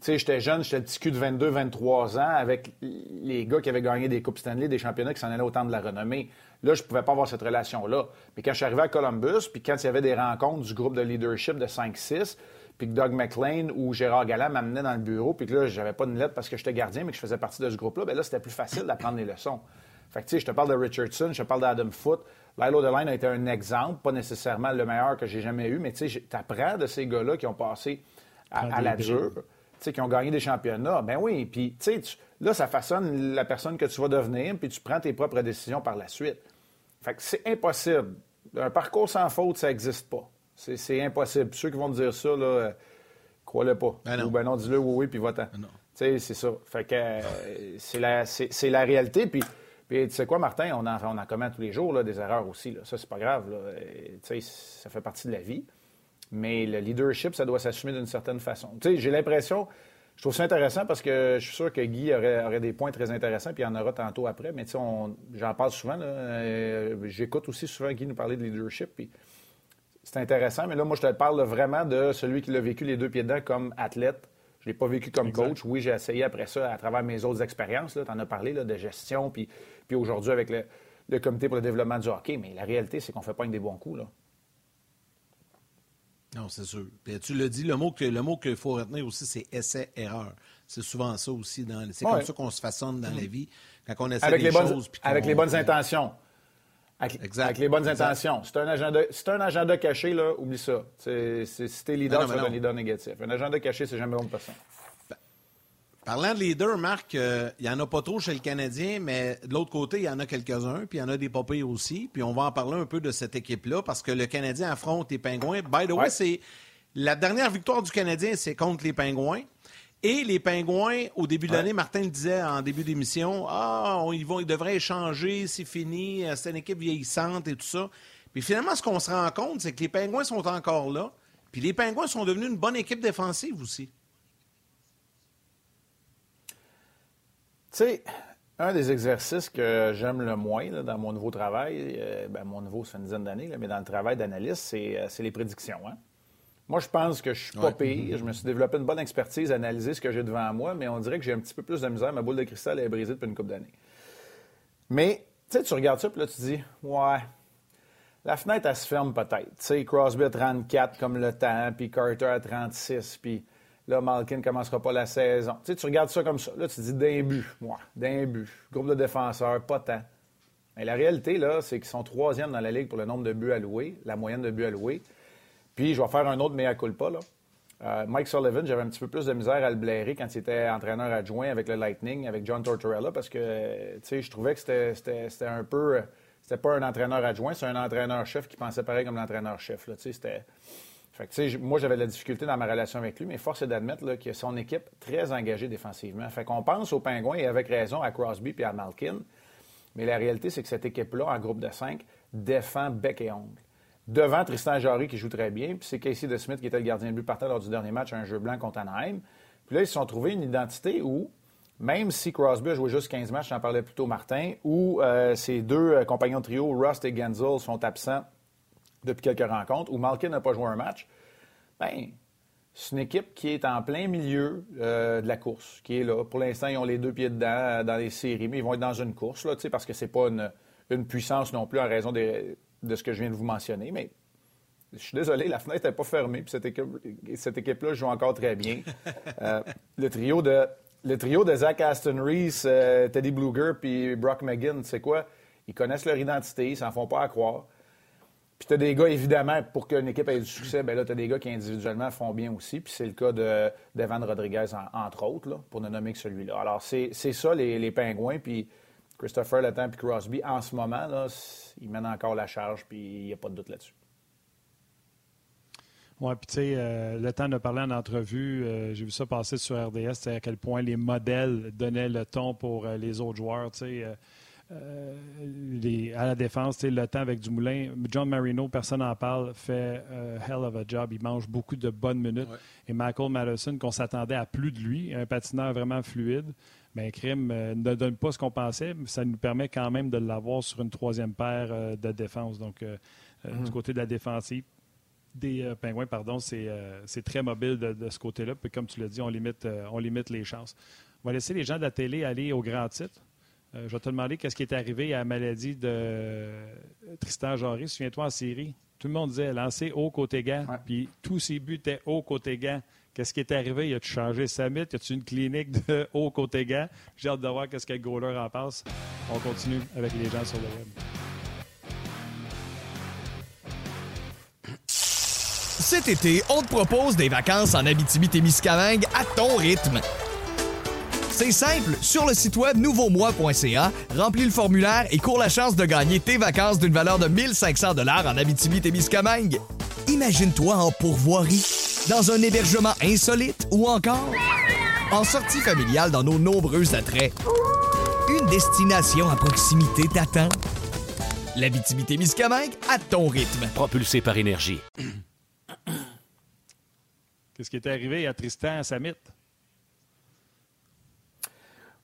S6: Tu sais, j'étais jeune, j'étais le petit cul de 22, 23 ans avec les gars qui avaient gagné des Coupes Stanley, des championnats qui s'en allaient autant de la renommée. Là, je pouvais pas avoir cette relation-là. Mais quand je suis arrivé à Columbus, puis quand il y avait des rencontres du groupe de leadership de 5-6, puis que Doug McLean ou Gérard Galland m'amenaient dans le bureau, puis que là, j'avais pas une lettre parce que j'étais gardien, mais que je faisais partie de ce groupe-là, bien là, c'était plus facile d'apprendre les leçons. Fait que, tu sais, je te parle de Richardson, je te parle d'Adam Foote. Lilo Deline a été un exemple, pas nécessairement le meilleur que j'ai jamais eu, mais tu sais, apprends de ces gars-là qui ont passé à, la dure, tu sais, qui ont gagné des championnats. Ben oui, puis, tu sais, là, ça façonne la personne que tu vas devenir, puis tu prends tes propres décisions par la suite. Fait que c'est impossible. Un parcours sans faute, ça n'existe pas. C'est impossible. Ceux qui vont te dire ça, là, euh, crois-le pas. Ben Ou ben non, dis-le oui, oui, puis va-t'en. Ben sais, c'est ça. Fait que euh, c'est la, la, réalité. Puis, puis tu sais quoi, Martin, on en, on en commet tous les jours là, des erreurs aussi. Là. Ça, c'est pas grave. Euh, ça fait partie de la vie. Mais le leadership, ça doit s'assumer d'une certaine façon. J'ai l'impression... Je trouve ça intéressant parce que je suis sûr que Guy aurait, aurait, des points très intéressants, puis il y en aura tantôt après. Mais j'en parle souvent. J'écoute aussi souvent Guy nous parler de leadership. Puis c'est intéressant, mais là, moi, je te parle vraiment de celui qui l'a vécu les deux pieds dedans comme athlète. Je ne l'ai pas vécu comme coach. Oui, j'ai essayé après ça à travers mes autres expériences. Tu en as parlé là, de gestion, puis, puis aujourd'hui avec le, Comité pour le développement du hockey. Mais la réalité, c'est qu'on ne fait pas une des bons coups. Là.
S1: Non, c'est sûr. tu le dis, le mot que le mot qu'il faut retenir aussi, c'est essai-erreur. C'est souvent ça aussi. Dans, c'est comme ça qu'on se façonne dans la vie. Quand on essaie
S6: avec
S1: des
S6: les bonnes,
S1: choses.
S6: avec les bonnes intentions. Avec, exact. avec les bonnes intentions. C'est un, agenda, c'est un agenda caché, là, oublie ça. C'est, c'est, si t'es leader, c'est un leader négatif. Un agenda caché, c'est jamais bon de personne.
S1: Parlant de leader, Marc, euh, il n'y en a pas trop chez le Canadien, mais de l'autre côté, il y en a quelques-uns, puis il y en a des papiers aussi. Puis on va en parler un peu de cette équipe-là, parce que le Canadien affronte les Pingouins. By the way, c'est la dernière victoire du Canadien, c'est contre les Pingouins. Et les Pingouins, au début de l'année, Martin le disait en début d'émission, ah, ils, vont, ils devraient échanger, c'est fini, c'est une équipe vieillissante et tout ça. Puis finalement, ce qu'on se rend compte, c'est que les Pingouins sont encore là. Puis les Pingouins sont devenus une bonne équipe défensive aussi.
S6: Tu sais, un des exercices que j'aime le moins dans mon nouveau travail, euh, ben, mon nouveau, c'est une dizaine d'années, mais dans le travail d'analyste, c'est, euh, les prédictions. Hein. Moi, je pense que je suis pas pire. Je me suis développé une bonne expertise à analyser ce que j'ai devant moi, mais on dirait que j'ai un petit peu plus de misère. Ma boule de cristal est brisée depuis une couple d'années. Mais, tu sais, tu regardes ça, puis là, tu te dis, ouais, la fenêtre, elle se ferme peut-être. Tu sais, Crosby à 34 comme le temps, puis Carter à 36, puis Là, Malkin ne commencera pas la saison. Tu sais, tu regardes ça comme ça. Là, tu dis d'un but. Moi, d'un but. Groupe de défenseurs, pas tant. Mais la réalité, là, c'est qu'ils sont troisième dans la Ligue pour le nombre de buts alloués, la moyenne de buts alloués. Puis, je vais faire un autre mea culpa, là. Euh, Mike Sullivan, j'avais un petit peu plus de misère à le blairer quand il était entraîneur adjoint avec le Lightning, avec John Tortorella, parce que, je trouvais que c'était un peu... C'était pas un entraîneur adjoint, c'est un entraîneur-chef qui pensait pareil comme l'entraîneur-chef, c'était moi, j'avais de la difficulté dans ma relation avec lui, mais force est d'admettre a son équipe très engagée défensivement. Fait qu'on pense aux Pingouins, et avec raison, à Crosby et à Malkin. Mais la réalité, c'est que cette équipe-là, en groupe de cinq, défend bec et ongle. Devant Tristan Jarry, qui joue très bien, puis c'est Casey de Smith qui était le gardien de but partant lors du dernier match, un jeu blanc contre Anaheim. Puis là, ils se sont trouvés une identité où, même si Crosby a juste 15 matchs, j'en parlais plutôt Martin, où euh, ses deux euh, compagnons de trio, Rust et Genzel, sont absents depuis quelques rencontres, où Malkin n'a pas joué un match, bien, c'est une équipe qui est en plein milieu euh, de la course, qui est là. Pour l'instant, ils ont les deux pieds dedans dans les séries, mais ils vont être dans une course, là, parce que c'est pas une, puissance non plus en raison de, ce que je viens de vous mentionner. Mais je suis désolé, la fenêtre n'est pas fermée, puis cette, équipe, là joue encore très bien. Euh, le trio de le trio Zach Aston Reese, Teddy Bluger puis Brock McGinn, c'est quoi? Ils connaissent leur identité, ils s'en font pas à croire. Puis tu as des gars, évidemment, pour qu'une équipe ait du succès, ben là, tu as des gars qui individuellement font bien aussi. Puis c'est le cas de d'Evan Rodriguez, entre autres, pour ne nommer que celui-là. Alors, c'est ça, les, les, Pingouins. Puis Christopher Letang puis Crosby, en ce moment, là, ils mènent encore la charge, puis il n'y a pas de doute là-dessus.
S2: Oui, puis tu sais, euh, le temps de parler en entrevue, euh, j'ai vu ça passer sur RDS, à quel point les modèles donnaient le ton pour euh, les autres joueurs. Tu sais, euh, à la défense, le temps avec Dumoulin. John Marino, personne n'en parle, fait euh, hell of a job. Il mange beaucoup de bonnes minutes. Et Michael Madison, qu'on s'attendait à plus de lui, un patineur vraiment fluide, mais ben, Crime euh, ne donne pas ce qu'on pensait, mais ça nous permet quand même de l'avoir sur une troisième paire de défense. Donc, du mm-hmm. côté de la défensive, des Pingouins, pardon, c'est très mobile de, ce côté-là. Puis comme tu l'as dit, on limite, on limite les chances. On va laisser les gens de la télé aller au grand titre. Euh, je vais te demander qu'est-ce qui est arrivé à la maladie de Tristan Jarry. Souviens-toi en série, tout le monde disait lancer haut côté gant, puis tous ses buts étaient haut côté gant. Qu'est-ce qui est arrivé? Y a-tu changé Summit? Y a-tu une clinique de [LAUGHS] haut côté gant? J'ai hâte de voir qu'est-ce que le en passe. On continue avec les gens sur le web.
S7: Cet été, on te propose des vacances en Abitibi-Témiscamingue à ton rythme. C'est simple, sur le site web nouveaumois.ca, remplis le formulaire et cours la chance de gagner tes vacances d'une valeur de 1500 dollars en Abitibi-Témiscamingue. Imagine-toi en pourvoirie, dans un hébergement insolite ou encore en sortie familiale dans nos nombreux attraits. Une destination à proximité t'attend. L'Abitibi-Témiscamingue à ton rythme.
S8: Propulsé par énergie.
S2: Qu'est-ce qui est arrivé à Tristan à Samit?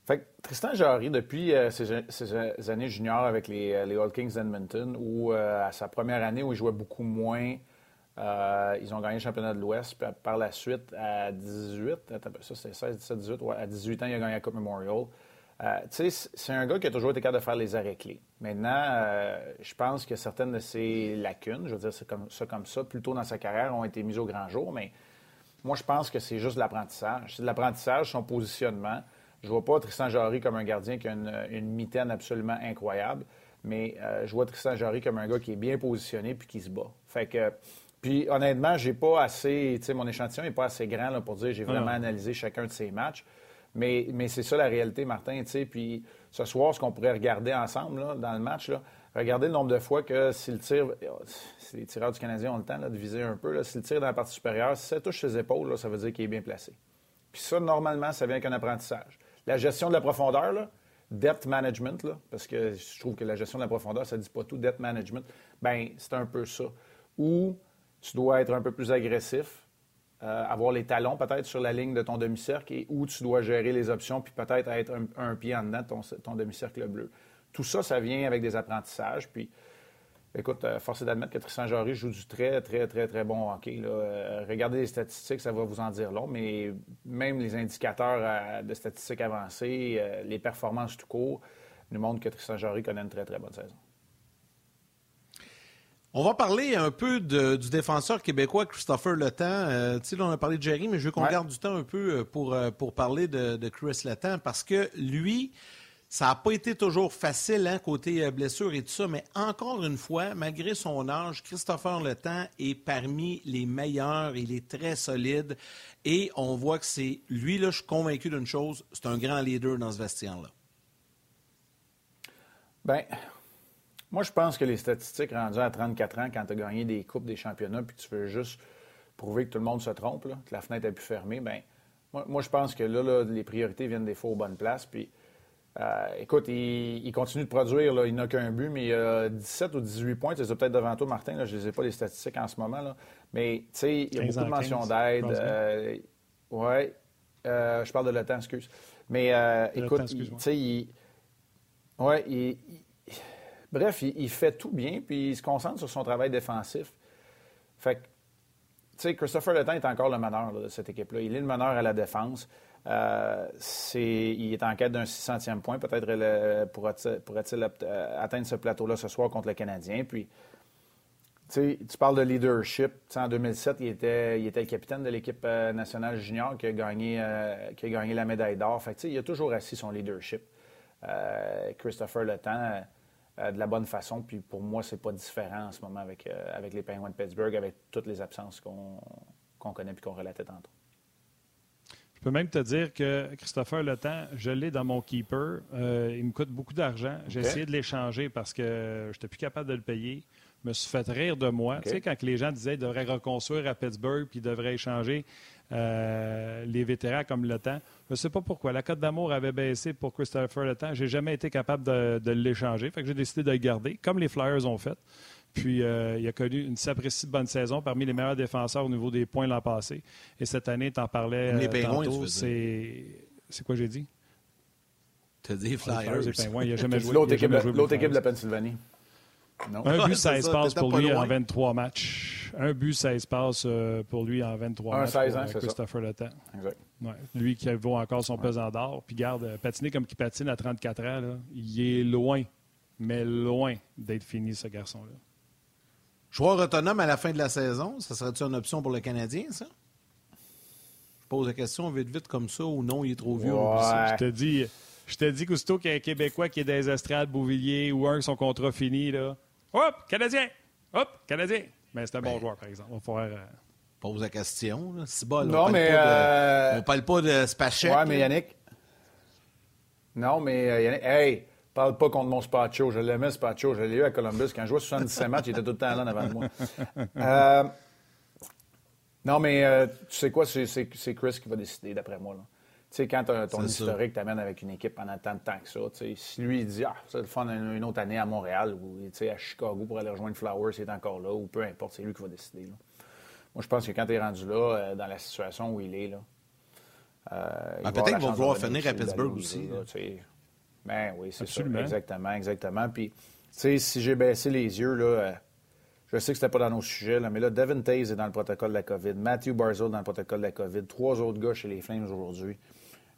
S6: Fait Tristan Jarry, depuis euh, ses, années juniors avec les, euh, les All Kings d'Edmonton, où euh, à sa première année où il jouait beaucoup moins, ils ont gagné le championnat de l'Ouest. Par la suite, à 18, ça c'était 16, 17, 18, à 18 ans, il a gagné la Coupe Memorial. Euh, c'est un gars qui a toujours été capable de faire les arrêts clés. Maintenant, euh, je pense que certaines de ses lacunes, je veux dire c'est comme ça comme ça, plus tôt dans sa carrière, ont été mises au grand jour, mais moi, je pense que c'est juste l'apprentissage. C'est de l'apprentissage, son positionnement. Je vois pas Tristan Jarry comme un gardien qui a une, mitaine absolument incroyable, mais euh, je vois Tristan Jarry comme un gars qui est bien positionné puis qui se bat. Fait que, puis honnêtement, j'ai pas assez, tu sais, mon échantillon n'est pas assez grand là, pour dire j'ai vraiment analysé chacun de ses matchs. Mais, mais c'est ça la réalité, Martin. Tu sais, puis ce soir, ce qu'on pourrait regarder ensemble là, dans le match, là, regardez le nombre de fois que s'il tire, si les tireurs du Canadien ont le temps de viser un peu, s'il tire dans la partie supérieure, si ça touche ses épaules, là, ça veut dire qu'il est bien placé. Puis ça, normalement, ça vient qu'un apprentissage. La gestion de la profondeur, là, depth management, là, parce que je trouve que la gestion de la profondeur, ça ne dit pas tout, depth management, ben c'est un peu ça. Ou tu dois être un peu plus agressif, euh, avoir les talons peut-être sur la ligne de ton demi-cercle et où tu dois gérer les options puis peut-être être un, pied en dedans de ton, demi-cercle bleu. Tout ça, ça vient avec des apprentissages. Puis Écoute, euh, force est d'admettre que Tristan Jarry joue du très, très, très, très bon hockey. Euh, regardez les statistiques, ça va vous en dire long, mais même les indicateurs de statistiques avancées, les performances tout court, nous montrent que Tristan Jarry connaît une très, très bonne saison.
S1: On va parler un peu du défenseur québécois Christopher Letang. tu sais, on a parlé de Jerry, mais je veux qu'on garde du temps un peu pour, pour parler de, de Chris Letang parce que lui, ça n'a pas été toujours facile, hein, côté euh, blessure et tout ça, mais encore une fois, malgré son âge, Christopher Le Temps est parmi les meilleurs. Il est très solide. Et on voit que c'est. Lui, là, je suis convaincu d'une chose c'est un grand leader dans ce vestiaire-là.
S6: Bien, moi, je pense que les statistiques rendues à 34 ans, quand tu as gagné des coupes, des championnats, puis tu veux juste prouver que tout le monde se trompe, que la fenêtre est plus fermée, bien, moi, je pense que là, les priorités viennent des fois aux bonnes places. Puis euh, écoute, il, continue de produire. Là. Il n'a qu'un but, mais il a 17 ou 18 points. C'est peut-être devant toi, Martin. Là. Je ne les ai pas les statistiques en ce moment. Là. Mais, tu sais, il y a beaucoup de mentions d'aide. Euh, oui. Euh, je parle de le temps, excuse. Mais, écoute, tu sais, il. Ouais, il, Bref, il, fait tout bien, puis il se concentre sur son travail défensif. Fait que, tu sais, Christopher Letang est encore le meneur de cette équipe-là. Il est le meneur à la défense. Euh, il est en quête d'un 600e point. Peut-être pourra-t-il euh, atteindre ce plateau-là ce soir contre le Canadien. Puis, tu parles de leadership. en 2007, il était, le capitaine de l'équipe euh, nationale junior qui a gagné, qui a gagné la médaille d'or. Fait il a toujours assis son leadership. Christopher Le Temps, de la bonne façon. Puis pour moi, c'est pas différent en ce moment avec, avec les Penguins de Pittsburgh, avec toutes les absences qu'on connaît et qu'on relatait tantôt.
S2: Je peux même te dire que Christopher Le Temps, je l'ai dans mon keeper. Euh, il me coûte beaucoup d'argent. J'ai essayé de l'échanger parce que je n'étais plus capable de le payer. Je me suis fait rire de moi. Tu sais, quand les gens disaient qu'ils devraient reconstruire à Pittsburgh puis ils devraient échanger euh, les vétérans comme Le Temps, je ne sais pas pourquoi. La cote d'amour avait baissé pour Christopher Le Temps. Je n'ai jamais été capable de, de l'échanger. Fait que j'ai décidé de le garder, comme les Flyers ont fait. Puis, euh, il a connu une s'apprécie bonne saison parmi les meilleurs défenseurs au niveau des points l'an passé. Et cette année, tu en parlais les euh, tantôt. C'est... c'est quoi j'ai dit?
S1: Tu as dit Flyers. Les
S2: Pingouins, il a jamais [LAUGHS] joué.
S6: L'autre équipe, l'autre équipe de la Pennsylvanie.
S2: Non. Un [LAUGHS] but, 16 passes pour lui en 23 matchs. Un but, 16 passes pour lui en 23 matchs. 16 ans, c'est Christopher Le Temps. Exact. Ouais. Lui qui vaut encore son pesant d'or. Puis garde, euh, patiner comme qui patine à 34 ans, là, il est loin, mais loin d'être fini, ce garçon-là.
S1: Joueur autonome à la fin de la saison, ça serait-tu une option pour le Canadien, ça? Je pose la question vite, vite comme ça, ou non, il est trop vieux.
S2: Je te dis, je te dis qu'aussitôt qu'il y a un Québécois qui est dans les estrades, Beauvilliers, ou un son contrat fini, là. Hop, Canadien! Hop, Canadien! Mais c'est un bon ben, joueur, par exemple. On va faire. Euh,
S1: pose la question. C'est bon,
S6: non,
S1: on
S6: mais.
S1: Euh... on parle pas de Spachek.
S6: Ouais, mais Yannick. Non, mais euh, Yannick. Hey! Parle pas contre mon Spacho. Je l'aimais, Spacho. Je l'ai eu à Columbus. Quand je jouais 77 matchs, il était tout le temps là en avant de moi. Euh, non, mais euh, tu sais quoi? C'est Chris qui va décider, d'après moi. Tu sais, quand ton historique t'amène avec une équipe pendant tant de temps que ça, si lui, il dit Ah, c'est le fun une autre année à Montréal ou à Chicago pour aller rejoindre Flowers, il est encore là, ou peu importe, c'est lui qui va décider. Moi, je pense que quand tu es rendu là, euh, dans la situation où il est, là.
S1: Ah, peut-être qu'il va vouloir finir à Pittsburgh aussi.
S6: Ben oui, c'est ça. Exactement, exactement. Puis, tu sais, si j'ai baissé les yeux, là, euh, je sais que c'était pas dans nos sujets, là, mais là, Devin Taze est dans le protocole de la COVID, Matthew Barzell dans le protocole de la COVID, trois autres gars chez les Flames aujourd'hui.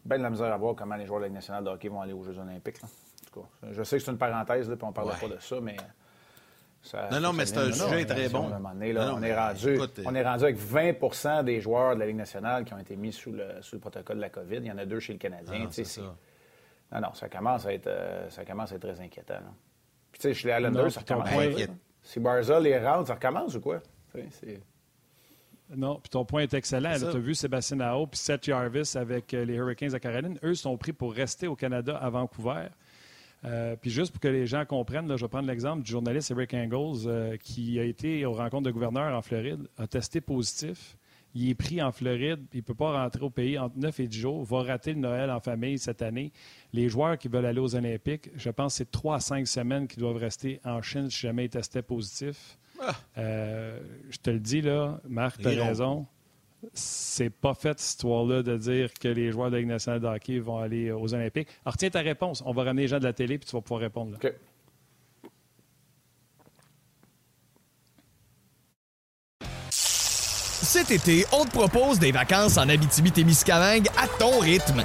S6: Bien de la misère à voir comment les joueurs de la Ligue nationale de hockey vont aller aux Jeux olympiques. En tout cas, je sais que c'est une parenthèse, puis on ne parle pas de ça, mais...
S1: non, non, mais c'est un sujet très bon.
S6: on, est rendu, on est rendu avec 20% des joueurs de la Ligue nationale qui ont été mis sous le, sous le protocole de la COVID. Il y en a deux chez le Canadien. Ah, non, non, ça commence à être, ça commence à être très inquiétant. Puis, tu sais, chez les Islanders, ça commence à être... Si Barzell les rentre, ça recommence ou quoi?
S2: Non, puis ton point est excellent. Tu as vu Sébastien Nao puis Seth Jarvis avec euh, les Hurricanes de Caroline. Eux sont pris pour rester au Canada à Vancouver. Euh, puis juste pour que les gens comprennent, je vais prendre l'exemple du journaliste Eric Engels euh, qui a été aux rencontres de gouverneurs en Floride, a testé positif. Il est pris en Floride, il ne peut pas rentrer au pays entre 9 et 10 jours, va rater le Noël en famille cette année. Les joueurs qui veulent aller aux Olympiques, je pense que c'est 3 à 5 semaines qu'ils doivent rester en Chine si jamais ils testaient positif. Ah. Euh, je te le dis, là, Marc, tu as raison. C'est pas fait, cette histoire-là, de dire que les joueurs de la Ligue nationale de hockey vont aller aux Olympiques. Alors, tiens ta réponse. On va ramener les gens de la télé, puis tu vas pouvoir répondre. Là.
S7: Cet été, on te propose des vacances en Abitibi-Témiscamingue à ton rythme.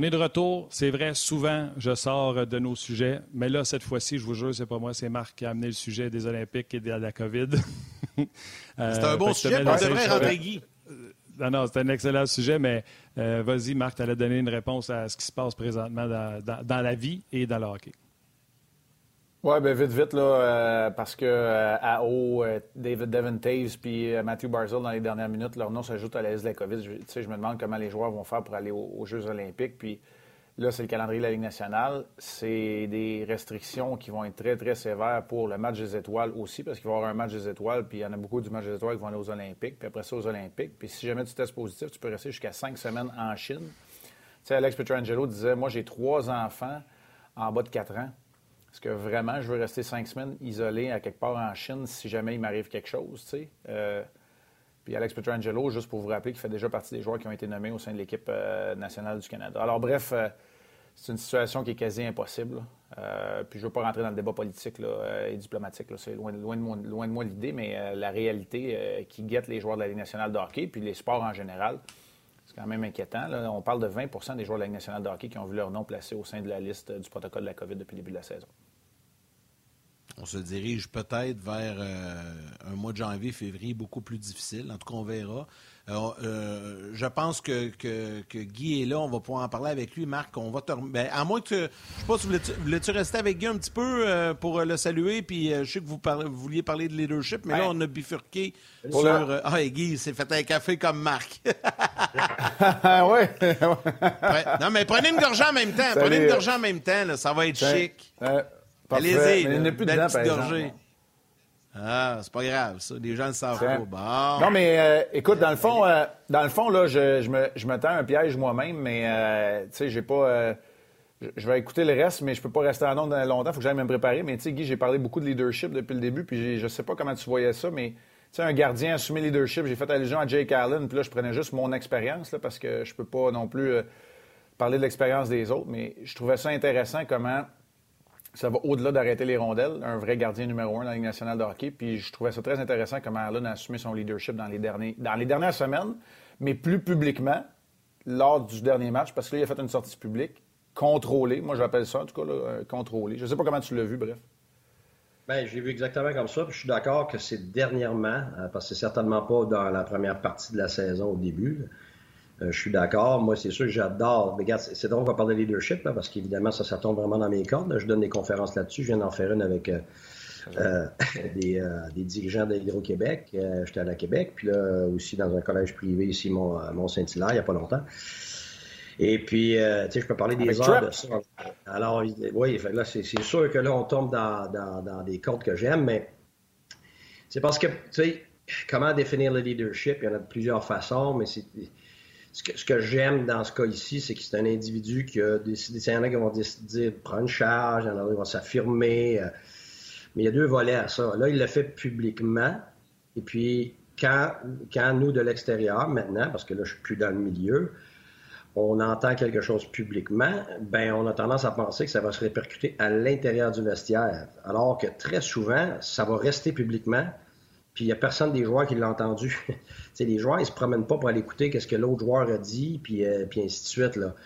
S2: On est de retour. C'est vrai, souvent, je sors de nos sujets. Mais là, cette fois-ci, je vous jure, c'est pas moi, c'est Marc qui a amené le sujet des Olympiques et de la COVID. [LAUGHS]
S1: Euh, c'est un bon sujet, on devrait rentrer Guy.
S2: Euh, non, non, c'est un excellent sujet, mais euh, vas-y, Marc, tu allais donner une réponse à ce qui se passe présentement dans la vie et dans le hockey.
S6: Oui, bien vite, vite, là, euh, parce que euh, haut, euh, David Devon Taves puis Matthew Barzell, dans les dernières minutes, leur nom s'ajoute à la de la COVID. Je, je me demande comment les joueurs vont faire pour aller aux, Jeux olympiques. Puis là, c'est le calendrier de la Ligue nationale. C'est des restrictions qui vont être très, très sévères pour le match des étoiles aussi, parce qu'il va y avoir un match des étoiles, puis il y en a beaucoup du match des étoiles qui vont aller aux Olympiques, puis après ça, aux Olympiques. Puis si jamais tu testes positif, tu peux rester jusqu'à cinq semaines en Chine. Tu sais, Alex Petrangelo disait Moi, j'ai trois enfants en bas de quatre ans. Est-ce que vraiment je veux rester cinq semaines isolé à quelque part en Chine si jamais il m'arrive quelque chose? Euh, puis Alex Petrangelo, juste pour vous rappeler, qui fait déjà partie des joueurs qui ont été nommés au sein de l'équipe euh, nationale du Canada. Alors bref, euh, c'est une situation qui est quasi impossible. puis je ne veux pas rentrer dans le débat politique et diplomatique. C'est loin, loin, de moi, l'idée, mais la réalité qui guette les joueurs de la Ligue nationale de hockey, puis les sports en général, c'est quand même inquiétant. on parle de 20% des joueurs de la Ligue nationale de hockey qui ont vu leur nom placé au sein de la liste du protocole de la COVID depuis le début de la saison
S1: on se dirige peut-être vers euh, un mois de janvier, février beaucoup plus difficile. En tout cas, on verra. Euh, euh, je pense que, Guy est là. On va pouvoir en parler avec lui. Marc, on va te. Ben, à moins que. Je sais pas si vous voulais-tu rester avec Guy un petit peu pour le saluer? Puis je sais que vous, vouliez parler de leadership, mais là, on a bifurqué sur. Ah, Guy s'est fait un café comme Marc. [LAUGHS]
S6: oui.
S1: non, mais prenez une gorgée en même temps. Prenez une gorgée en même temps. Ça va être chic. Allez-y, il n'y plus dedans, par gorgée. Ah, c'est pas grave, ça. Les gens le savent pas. Bon.
S6: Non, mais euh, écoute, dans le fond, euh, dans le fond là, je, je, me, je me tends un piège moi-même, mais euh, tu sais, j'ai pas. je vais écouter le reste, mais je peux pas rester en ondes longtemps. Il faut que j'aille me préparer. Mais tu sais, Guy, j'ai parlé beaucoup de leadership depuis le début, puis je sais pas comment tu voyais ça, mais tu sais, un gardien assumer leadership, j'ai fait allusion à Jake Allen, puis là, je prenais juste mon expérience, parce que je peux pas non plus parler de l'expérience des autres, mais je trouvais ça intéressant comment ça va au-delà d'arrêter les rondelles, un vrai gardien numéro un dans la Ligue nationale de hockey. Puis je trouvais ça très intéressant comment Allen a assumé son leadership dans les, derniers, dans les dernières semaines, mais plus publiquement lors du dernier match, parce que là, il a fait une sortie publique contrôlée. Moi, j'appelle ça, en tout cas, là, contrôlée. Je ne sais pas comment tu l'as vu, bref.
S9: Bien, j'ai vu exactement comme ça. je suis d'accord que c'est dernièrement, euh, parce que c'est certainement pas dans la première partie de la saison au début. Euh, je suis d'accord. Moi, c'est sûr que j'adore. Regarde, c'est drôle qu'on va parler de leadership, parce qu'évidemment, ça, ça tombe vraiment dans mes cordes. Je donne des conférences là-dessus. Je viens d'en faire une avec euh, [LAUGHS] euh, des, dirigeants de québec J'étais à la Québec, puis là aussi dans un collège privé ici, Mont, Saint-Hilaire, il n'y a pas longtemps. Et puis, tu sais, je peux parler des heures de ça. Alors, oui, là, c'est sûr que là, on tombe dans, dans des cordes que j'aime, mais c'est parce que, tu sais, comment définir le leadership? Il y en a de plusieurs façons, mais c'est ce que, j'aime dans ce cas ici, c'est que c'est un individu qui a décidé. Il y en a qui vont décider de prendre charge, il y en a qui vont s'affirmer. Euh, mais il y a deux volets à ça. Là, il l'a fait publiquement. Et puis, quand, quand nous, de l'extérieur, maintenant, parce que là, je suis plus dans le milieu, on entend quelque chose publiquement, ben on a tendance à penser que ça va se répercuter à l'intérieur du vestiaire. Alors que très souvent, ça va rester publiquement, puis il n'y a personne des joueurs qui l'a entendu. [LAUGHS] les joueurs, ils se promènent pas pour aller écouter ce que l'autre joueur a dit, puis, euh, puis ainsi de suite. Là.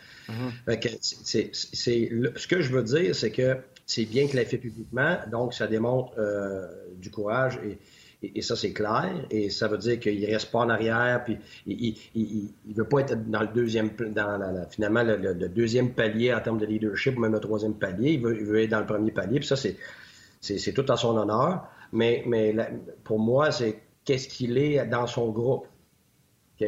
S9: C'est, ce que je veux dire, c'est que c'est bien qu'il l'ait fait publiquement, donc ça démontre euh, du courage et, et, ça, c'est clair. Et ça veut dire qu'il reste pas en arrière, puis il, ne veut pas être dans le deuxième, dans la, finalement le, deuxième palier en termes de leadership, ou même le troisième palier. Il veut, être dans le premier palier. Puis ça, c'est, c'est, tout à son honneur. Mais, mais pour moi, c'est qu'est-ce qu'il est dans son groupe?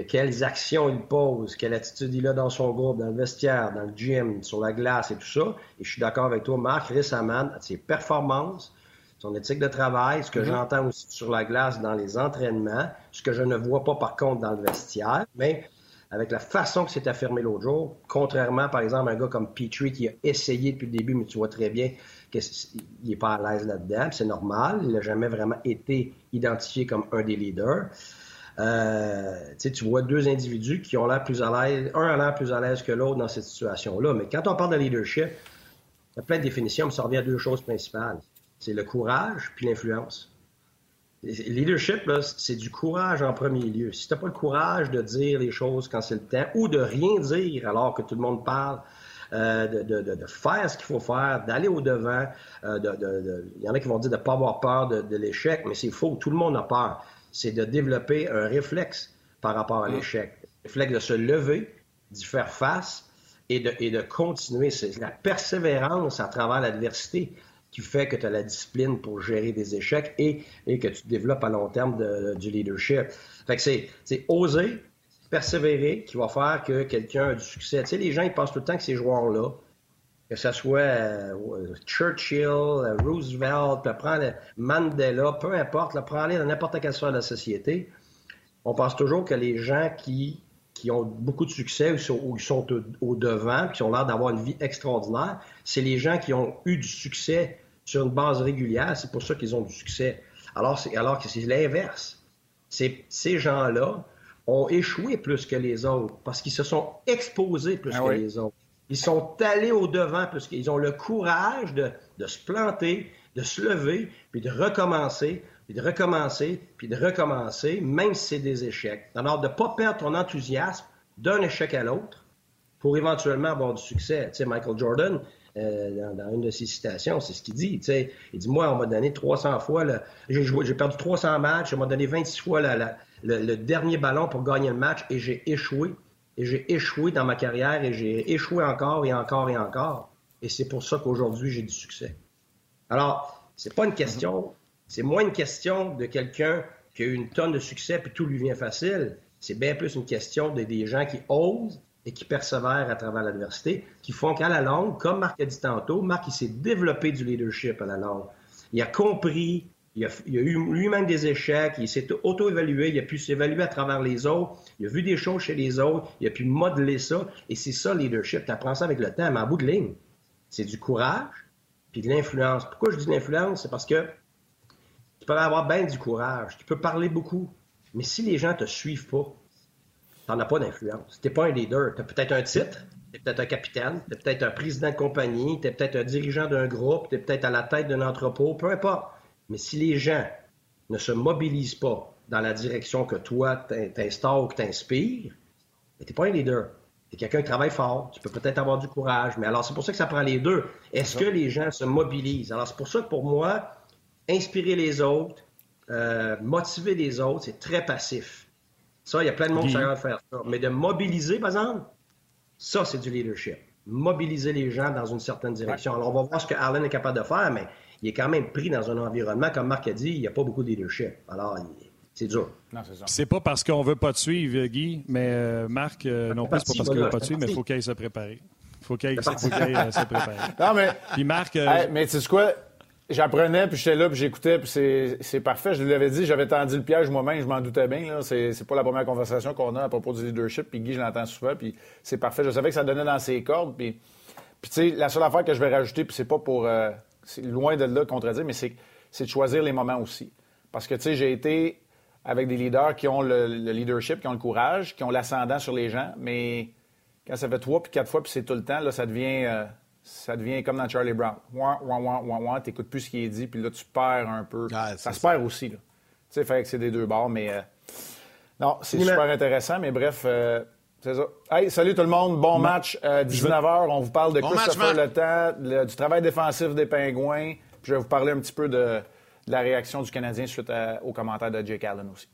S9: quelles actions il pose, quelle attitude il a dans son groupe, dans le vestiaire, dans le gym, sur la glace et tout ça? Et je suis d'accord avec toi, Marc, récemment, ses performances, son éthique de travail, ce que mhm. j'entends aussi sur la glace dans les entraînements, ce que je ne vois pas par contre dans le vestiaire, mais avec la façon que c'est affirmé l'autre jour, contrairement par exemple à un gars comme Petrie qui a essayé depuis le début, mais tu vois très bien qu'il n'est pas à l'aise là-dedans, c'est normal, il n'a jamais vraiment été identifié comme un des leaders. Euh, tu vois deux individus qui ont l'air plus à l'aise, un a l'air plus à l'aise que l'autre dans cette situation-là. Mais quand on parle de leadership, il y a plein de définitions, mais ça revient à deux choses principales c'est le courage puis l'influence. Leadership, c'est du courage en premier lieu. Si tu n'as pas le courage de dire les choses quand c'est le temps ou de rien dire alors que tout le monde parle, euh, de, faire ce qu'il faut faire, d'aller au-devant. Euh, il y en a qui vont dire de ne pas avoir peur de, l'échec, mais c'est faux. Tout le monde a peur. C'est de développer un réflexe par rapport à mm. l'échec. Le réflexe de se lever, d'y faire face et de, et de continuer. C'est la persévérance à travers l'adversité qui fait que tu as la discipline pour gérer des échecs et, et que tu développes à long terme du leadership. Fait que c'est, oser, persévérer qui va faire que quelqu'un a du succès. Tu sais, les gens, ils pensent tout le temps que ces joueurs-là, que ce soit euh, Churchill, euh, Roosevelt, Mandela, peu importe, prends-les dans n'importe quelle sphère de la société, on pense toujours que les gens qui, qui ont beaucoup de succès ou sont, sont au, devant, qui ont l'air d'avoir une vie extraordinaire, c'est les gens qui ont eu du succès sur une base régulière, c'est pour ça qu'ils ont du succès. Alors, alors que c'est l'inverse. Ces gens-là ont échoué plus que les autres parce qu'ils se sont exposés plus ah que les autres. Ils sont allés au-devant parce qu'ils ont le courage de, se planter, de se lever, puis de recommencer, puis de recommencer, puis de recommencer, même si c'est des échecs. Alors, de ne pas perdre ton enthousiasme d'un échec à l'autre pour éventuellement avoir du succès. Tu sais, Michael Jordan, euh, dans, une de ses citations, c'est ce qu'il dit. Il dit Moi, on m'a donné 300 fois, j'ai perdu 300 matchs, on m'a donné 26 fois le, dernier ballon pour gagner le match et j'ai échoué. Et j'ai échoué dans ma carrière et j'ai échoué encore et encore et encore. Et c'est pour ça qu'aujourd'hui, j'ai du succès. Alors, c'est pas une question, c'est moins une question de quelqu'un qui a eu une tonne de succès puis tout lui vient facile. C'est bien plus une question de des gens qui osent et qui persévèrent à travers l'adversité, qui font qu'à la longue, comme Marc a dit tantôt, Marc, il s'est développé du leadership à la longue. Il a compris, il a, eu lui-même des échecs, il s'est auto-évalué, il a pu s'évaluer à travers les autres, il a vu des choses chez les autres, il a pu modeler ça, et c'est ça, le leadership. Tu apprends ça avec le temps, mais en bout de ligne, c'est du courage, puis de l'influence. Pourquoi je dis l'influence? C'est parce que tu peux avoir bien du courage, tu peux parler beaucoup, mais si les gens te suivent pas, n'en as pas d'influence. Tu n'es pas un leader. Tu as peut-être un titre, tu es peut-être un capitaine, tu es peut-être un président de compagnie, tu es peut-être un dirigeant d'un groupe, tu es peut-être à la tête d'un entrepôt, peu importe. Mais si les gens ne se mobilisent pas dans la direction que toi t'instaures ou que t'inspires, tu n'es pas un leader. Tu es quelqu'un qui travaille fort, tu peux peut-être avoir du courage, mais alors c'est pour ça que ça prend les deux. Est-ce que les gens se mobilisent? Alors c'est pour ça que pour moi, inspirer les autres, euh, motiver les autres, c'est très passif. Ça, il y a plein de monde qui sait faire ça. Mais de mobiliser, par exemple, ça, c'est du leadership. Mobiliser les gens dans une certaine direction. Alors, on va voir ce que Allen est capable de faire, mais il est quand même pris dans un environnement, comme Marc a dit, il n'y a pas beaucoup de leadership. Alors, c'est dur.
S2: C'est pas parce qu'on veut pas te suivre, Guy, mais euh, Marc, euh, non pas, c'est pas parce qu'on veut pas te suivre, mais il faut qu'il se préparer. Il faut qu'il aille, se préparer.
S6: Non, mais.
S2: Puis Marc.
S6: Euh, mais tu sais quoi? J'apprenais, puis j'étais là, puis j'écoutais, puis c'est parfait. Je lui avais dit, j'avais tendu le piège moi-même, je m'en doutais bien. C'est pas la première conversation qu'on a à propos du leadership, puis Guy, je l'entends souvent, puis c'est parfait. Je savais que ça donnait dans ses cordes, puis, puis tu sais, la seule affaire que je vais rajouter, puis c'est pas pour... Euh, loin de là contredire, mais c'est de choisir les moments aussi. Parce que, tu sais, j'ai été avec des leaders qui ont le, leadership, qui ont le courage, qui ont l'ascendant sur les gens, mais quand ça fait trois puis quatre fois, puis c'est tout le temps, là, ça devient... Euh, ça devient comme dans Charlie Brown. Ouin, ouin, ouin, ouin, ouin, t'écoutes plus ce qui est dit, puis là, tu perds un peu. ça se perd aussi, là. Tu sais, fait que c'est des deux bords, mais... Euh, non, c'est super intéressant, mais bref, euh, c'est ça. Hey, salut tout le monde, bon match. 19h, on vous parle de Christopher Le Temps, du travail défensif des Pingouins, puis je vais vous parler un petit peu de, la réaction du Canadien suite aux commentaires de Jake Allen aussi.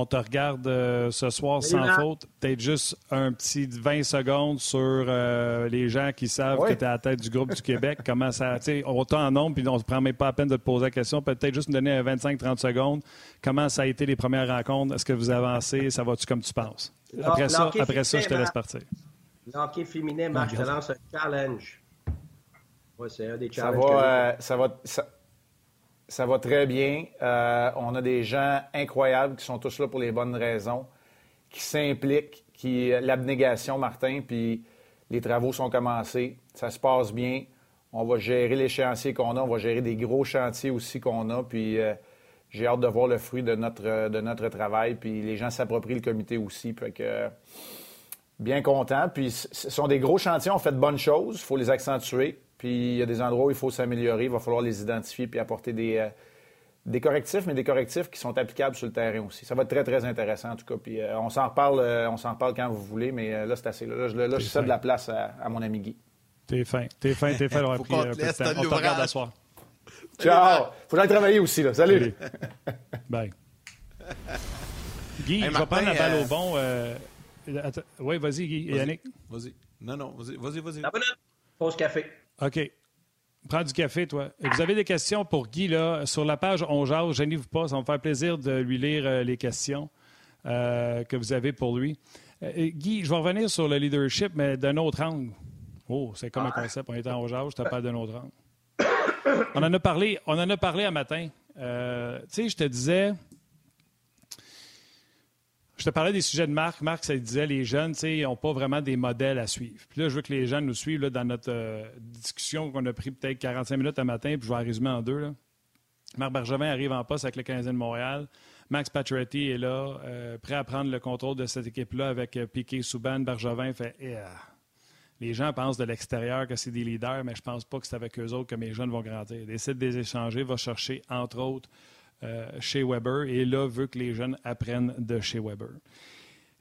S2: On te regarde euh, ce soir sans faute. Peut-être juste un petit 20 secondes sur euh, les gens qui savent que tu es à la tête du groupe du Québec. Comment ça. On t'a en nombre, puis on ne se prend même pas la peine de te poser la question. Peut-être juste nous donner 25-30 secondes. Comment ça a été les premières rencontres? Est-ce que vous avancez? Ça va-tu comme tu penses? Après ça, après ça, je te laisse partir.
S9: L'hockey féminin, Marc, je te lance un challenge. Oui, c'est un des
S6: challenges. Ça va, ça va, ça va très bien. Euh, on a des gens incroyables qui sont tous là pour les bonnes raisons, qui s'impliquent, qui l'abnégation, Martin, puis les travaux sont commencés. Ça se passe bien. On va gérer l'échéancier qu'on a. On va gérer des gros chantiers aussi qu'on a. Puis euh, j'ai hâte de voir le fruit de notre, de notre travail. Puis les gens s'approprient le comité aussi. Fait que, bien content. Puis ce sont des gros chantiers. On fait de bonnes choses. Il faut les accentuer. Puis il y a des endroits où il faut s'améliorer, il va falloir les identifier puis apporter des, euh, des correctifs, mais des correctifs qui sont applicables sur le terrain aussi. Ça va être très, très intéressant en tout cas. Puis euh, on s'en reparle, euh, on s'en reparle quand vous voulez, mais là, c'est assez. Là, là, là je de la place à, mon ami Guy.
S2: T'es fin, t'es fin, t'es fin. On, va pris, un peu de temps. on te regarde à soir. [LAUGHS]
S6: Ciao! Faut que travailler aussi, là. Salut! [LAUGHS]
S2: Bye. Guy, je vais prendre la balle au bon. Oui, vas-y, Guy. Yannick?
S1: Vas-y. Non, non, vas-y, vas-y. Vas-y.
S9: Pause café.
S2: OK. Prends du café, toi. Vous avez des questions pour Guy, là, sur la page On jase, gênez-vous pas, ça va me faire plaisir de lui lire euh, les questions euh, que vous avez pour lui. Euh, Guy, je vais revenir sur le leadership, mais d'un autre angle. Oh, c'est comme un concept, on est en jase, je te parle d'un autre angle. On en a parlé, on en a parlé un matin. tu sais, je te disais, je te parlais des sujets de Marc. Marc, ça disait les jeunes, ils n'ont pas vraiment des modèles à suivre. Puis là, je veux que les jeunes nous suivent dans notre euh, discussion qu'on a pris peut-être 45 minutes un matin, puis je vais la résumer en deux. Marc Bergevin arrive en poste avec le Canadien de Montréal. Max Pacioretty est là, euh, prêt à prendre le contrôle de cette équipe-là avec euh, Piquet Souban. Bergevin fait Les gens pensent de l'extérieur que c'est des leaders, mais je pense pas que c'est avec eux autres que mes jeunes vont grandir. Décide de les échanger, va chercher, entre autres, chez Weber et là veut que les jeunes apprennent de chez Weber.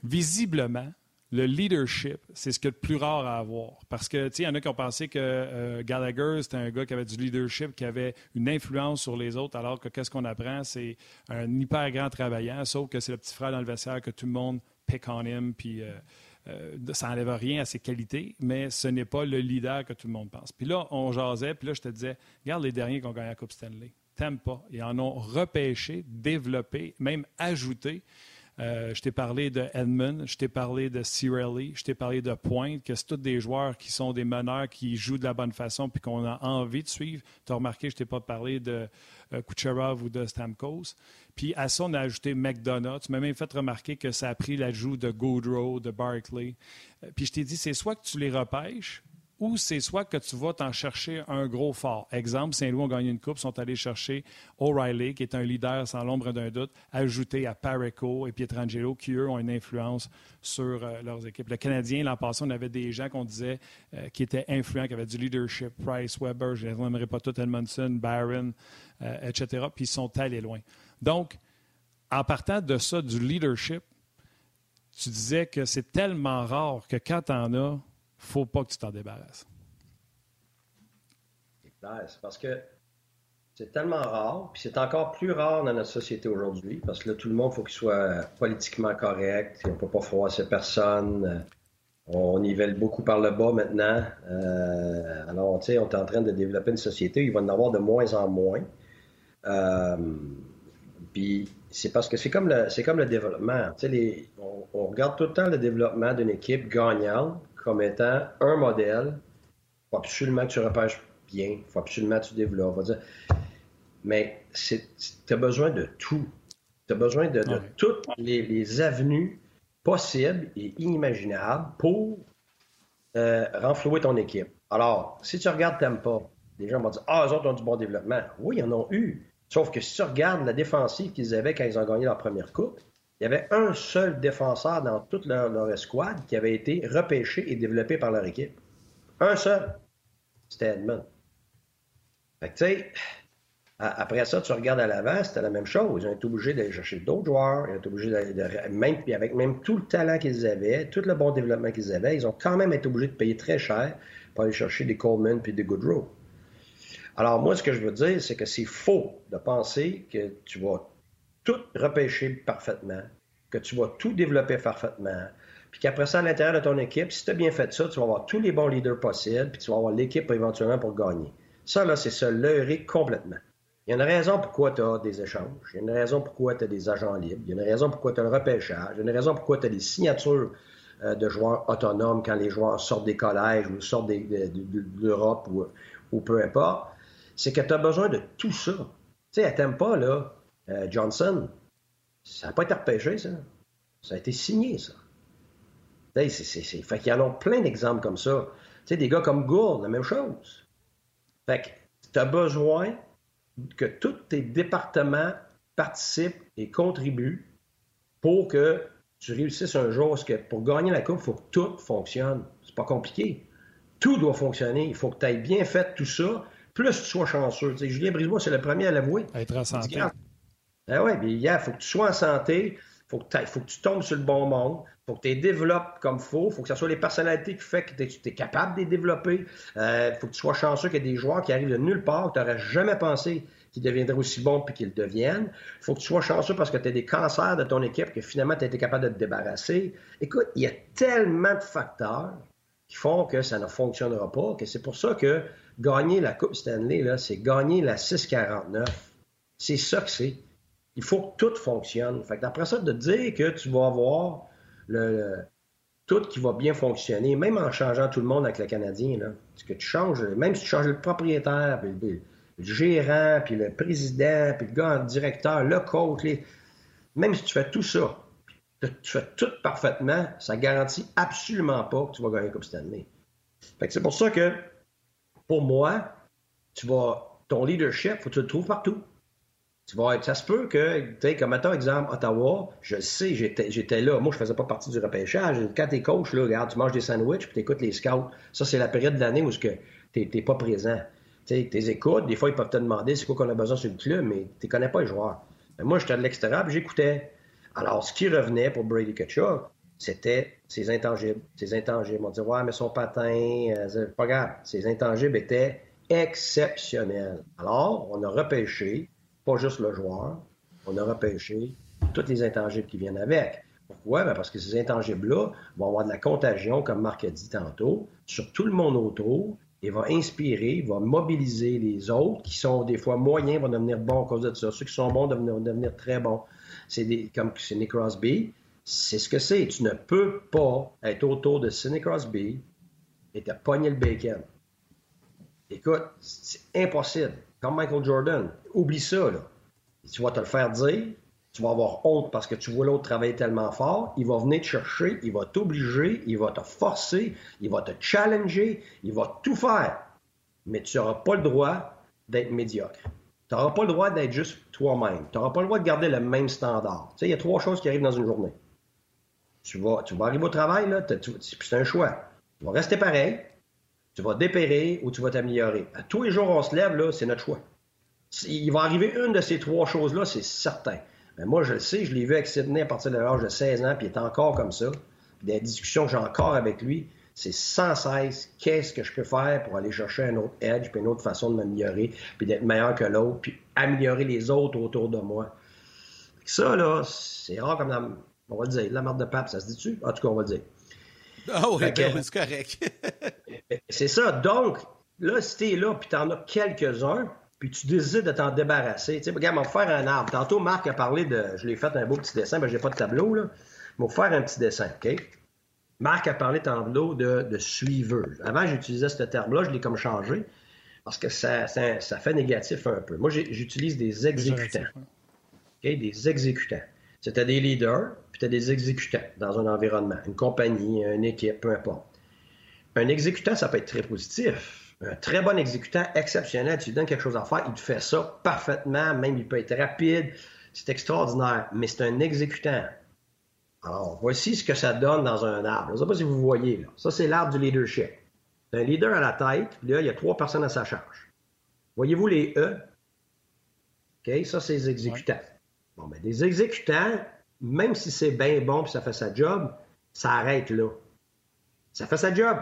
S2: Visiblement, le leadership, c'est ce qu'il y a de plus rare à avoir. Parce que, tu sais, il y en a qui ont pensé que euh, Gallagher, c'était un gars qui avait du leadership, qui avait une influence sur les autres, alors que qu'est-ce qu'on apprend? C'est un hyper grand travaillant, sauf que c'est le petit frère dans le vestiaire que tout le monde pick on him, puis euh, ça n'enlève rien à ses qualités, mais ce n'est pas le leader que tout le monde pense. Puis là, on jasait, puis là, je te disais, regarde les derniers qui ont gagné la Coupe Stanley pas. Ils en ont repêché, développé, même ajouté. Euh, je t'ai parlé de Edmund, je t'ai parlé de Cirelli, je t'ai parlé de Pointe, que c'est tous des joueurs qui sont des meneurs, qui jouent de la bonne façon puis qu'on a envie de suivre. Tu as remarqué, je t'ai pas parlé de euh, Kucherov ou de Stamkos. Puis à ça, on a ajouté McDonough. Tu m'as même fait remarquer que ça a pris l'ajout de Goodrow, de Barkley. Euh, puis je t'ai dit, c'est soit que tu les repêches ou c'est soit que tu vas t'en chercher un gros fort. Exemple, Saint-Louis ont gagné une coupe, sont allés chercher O'Reilly, qui est un leader sans l'ombre d'un doute, ajouté à Pareco et Pietrangelo, qui eux ont une influence sur euh, leurs équipes. Le Canadien, l'an passé, on avait des gens qu'on disait euh, qui étaient influents, qui avaient du leadership, Price, Weber, je ne les nommerai pas tout, Edmondson, Barron, euh, etc., puis ils sont allés loin. Donc, en partant de ça, du leadership, tu disais que c'est tellement rare que quand tu en as, faut pas que tu t'en débarrasses.
S9: C'est parce que c'est tellement rare, puis c'est encore plus rare dans notre société aujourd'hui, parce que là, tout le monde, faut qu'il soit politiquement correct, on peut pas froisser personne, on nivelle beaucoup par le bas maintenant. Euh, alors, tu sais, on est en train de développer une société, il va en avoir de moins en moins. Euh, puis c'est parce que c'est comme le comme le développement. On, regarde tout le temps le développement d'une équipe gagnante comme étant un modèle. Faut absolument que tu repêches bien. Il faut absolument que tu développes. Mais tu as besoin de tout. Tu as besoin de, toutes les, avenues possibles et inimaginables pour euh, renflouer ton équipe. Alors, si tu regardes Tampa, les gens vont dire Ah, eux autres ont du bon développement. Oui, ils en ont eu. Sauf que si tu regardes la défensive qu'ils avaient quand ils ont gagné leur première coupe, il y avait un seul défenseur dans toute leur, escouade qui avait été repêché et développé par leur équipe. Un seul. C'était Edmund. Fait après ça, tu regardes à l'avant, c'était la même chose. Ils ont été obligés d'aller chercher d'autres joueurs. Ils ont été obligés de, même, avec même tout le talent qu'ils avaient, tout le bon développement qu'ils avaient, ils ont quand même été obligés de payer très cher pour aller chercher des Coleman puis des Goodrow. Alors, moi, ce que je veux dire, c'est que c'est faux de penser que tu vas tout repêcher parfaitement, que tu vas tout développer parfaitement, puis qu'après ça, à l'intérieur de ton équipe, si tu as bien fait ça, tu vas avoir tous les bons leaders possibles, puis tu vas avoir l'équipe éventuellement pour gagner. Ça, là, c'est se leurrer complètement. Il y a une raison pourquoi tu as des échanges. Il y a une raison pourquoi tu as des agents libres. Il y a une raison pourquoi tu as le repêchage. Il y a une raison pourquoi tu as des signatures euh, de joueurs autonomes quand les joueurs sortent des collèges ou sortent de, l'Europe ou, peu importe. C'est que tu as besoin de tout ça. Tu sais, elle t'aime pas, là, euh, Johnson. Ça n'a pas été repêché, ça. Ça a été signé, ça. C'est, c'est, Fait qu'il y en a plein d'exemples comme ça. Tu sais, des gars comme Gould, la même chose. Fait que tu as besoin que tous tes départements participent et contribuent pour que tu réussisses un jour. Parce que pour gagner la Coupe, il faut que tout fonctionne. C'est pas compliqué. Tout doit fonctionner. Il faut que tu aies bien fait tout ça, plus tu sois chanceux. Tu sais, Julien Brisebois, c'est le premier à l'avouer.
S2: Être en santé.
S9: Ah oui, il faut que tu sois en santé, il faut, faut, que tu tombes sur le bon monde, il faut que tu les développes comme il faut, il faut que ce soit les personnalités qui font que tu es, capable de les développer. Il euh, faut que tu sois chanceux qu'il y ait des joueurs qui arrivent de nulle part, que tu n'aurais jamais pensé qu'ils deviendraient aussi bons puis qu'ils le deviennent. Il faut que tu sois chanceux parce que tu as des cancers de ton équipe que finalement tu as été capable de te débarrasser. Écoute, il y a tellement de facteurs qui font que ça ne fonctionnera pas, que c'est pour ça que gagner la Coupe Stanley, c'est gagner la 649. C'est ça que c'est. Il faut que tout fonctionne. Fait après ça, de dire que tu vas avoir tout qui va bien fonctionner, même en changeant tout le monde avec le Canadien, que tu changes, même si tu changes le propriétaire, puis le, gérant, puis le président, puis le gars, le directeur, le coach, même si tu fais tout ça, tu fais tout parfaitement, ça garantit absolument pas que tu vas gagner Coupe Stanley. Fait c'est pour ça que, pour moi, tu vas, ton leadership, faut que tu le trouves partout. Tu vas ça se peut que, tu sais, comme attends, exemple, Ottawa, je sais, j'étais là. Moi, je faisais pas partie du repêchage. Quand t'es coach, là, regarde, tu manges des sandwichs puis t'écoutes les scouts. Ça, c'est la période de l'année où tu n'es pas présent. Tu t'es écoutes. Des fois, ils peuvent te demander c'est quoi qu'on a besoin sur le club, mais tu connais pas les joueurs. Mais moi, j'étais de l'extérieur j'écoutais. Alors, ce qui revenait pour Brady Kutchuk, c'était ses intangibles. Ses intangibles. On disait, ouais, mais son patin, euh, pas grave. Ses intangibles étaient exceptionnels. Alors, on a repêché pas juste le joueur. On a repêché tous les intangibles qui viennent avec. Pourquoi? Ben, parce que ces intangibles-là vont avoir de la contagion, comme Marc a dit tantôt, sur tout le monde autour et va inspirer, va mobiliser les autres qui sont des fois moyens, vont devenir bons à cause de ça. Ceux qui sont bons vont devenir, très bons. C'est comme Sidney Crosby. C'est ce que c'est. Tu ne peux pas être autour de Sidney Crosby et te pogner le bacon. Écoute, c'est impossible comme Michael Jordan. Oublie ça, là. Tu vas te le faire dire, tu vas avoir honte parce que tu vois l'autre travailler tellement fort, il va venir te chercher, il va t'obliger, il va te forcer, il va te challenger, il va tout faire. Mais tu n'auras pas le droit d'être médiocre. Tu n'auras pas le droit d'être juste toi-même. Tu n'auras pas le droit de garder le même standard. Tu sais, il y a trois choses qui arrivent dans une journée. Tu vas, tu vas arriver au travail, là, c'est un choix. Tu vas rester pareil, tu vas dépérir ou tu vas t'améliorer. Tous les jours, on se lève, là, c'est notre choix. Il va arriver une de ces trois choses-là, c'est certain. Mais moi, je le sais, je l'ai vu avec Sidney à partir de l'âge de 16 ans, puis il est encore comme ça. Des discussions que j'ai encore avec lui, c'est sans cesse qu'est-ce que je peux faire pour aller chercher un autre edge, puis une autre façon de m'améliorer, puis d'être meilleur que l'autre, puis améliorer les autres autour de moi. Ça, là, c'est rare comme la, on va le dire, la marde de pape, ça se dit-tu? En tout cas, on va le dire. [LAUGHS]
S1: Ah oui, ben c'est correct. [LAUGHS] [LAUGHS]
S9: c'est ça. Donc, là, si t'es là, puis t'en as quelques-uns, puis tu décides de t'en débarrasser. Tu sais, regarde, on va faire un arbre. Tantôt, Marc a parlé de. Je l'ai fait un beau petit dessin, mais j'ai pas de tableau, là. Mais faire un petit dessin, OK? Marc a parlé tantôt de, de suiveur. Avant, j'utilisais ce terme-là, je l'ai comme changé. parce que ça, ça, fait négatif un peu. Moi, j'utilise des exécutants. Des exécutants. C'était des leaders, puis tu des exécutants dans un environnement, une compagnie, une équipe, peu importe. Un exécutant, ça peut être très positif. Un très bon exécutant, exceptionnel, tu lui donnes quelque chose à faire, il te fait ça parfaitement, même il peut être rapide, c'est extraordinaire, mais c'est un exécutant. Alors, voici ce que ça donne dans un arbre. Je ne sais pas si vous voyez, là. Ça, c'est l'arbre du leadership un leader à la tête, là, il y a trois personnes à sa charge. Voyez-vous les E? OK, ça, c'est les exécutants. Bon, mais des exécutants, même si c'est bien bon puis ça fait sa job, ça arrête là. Ça fait sa job.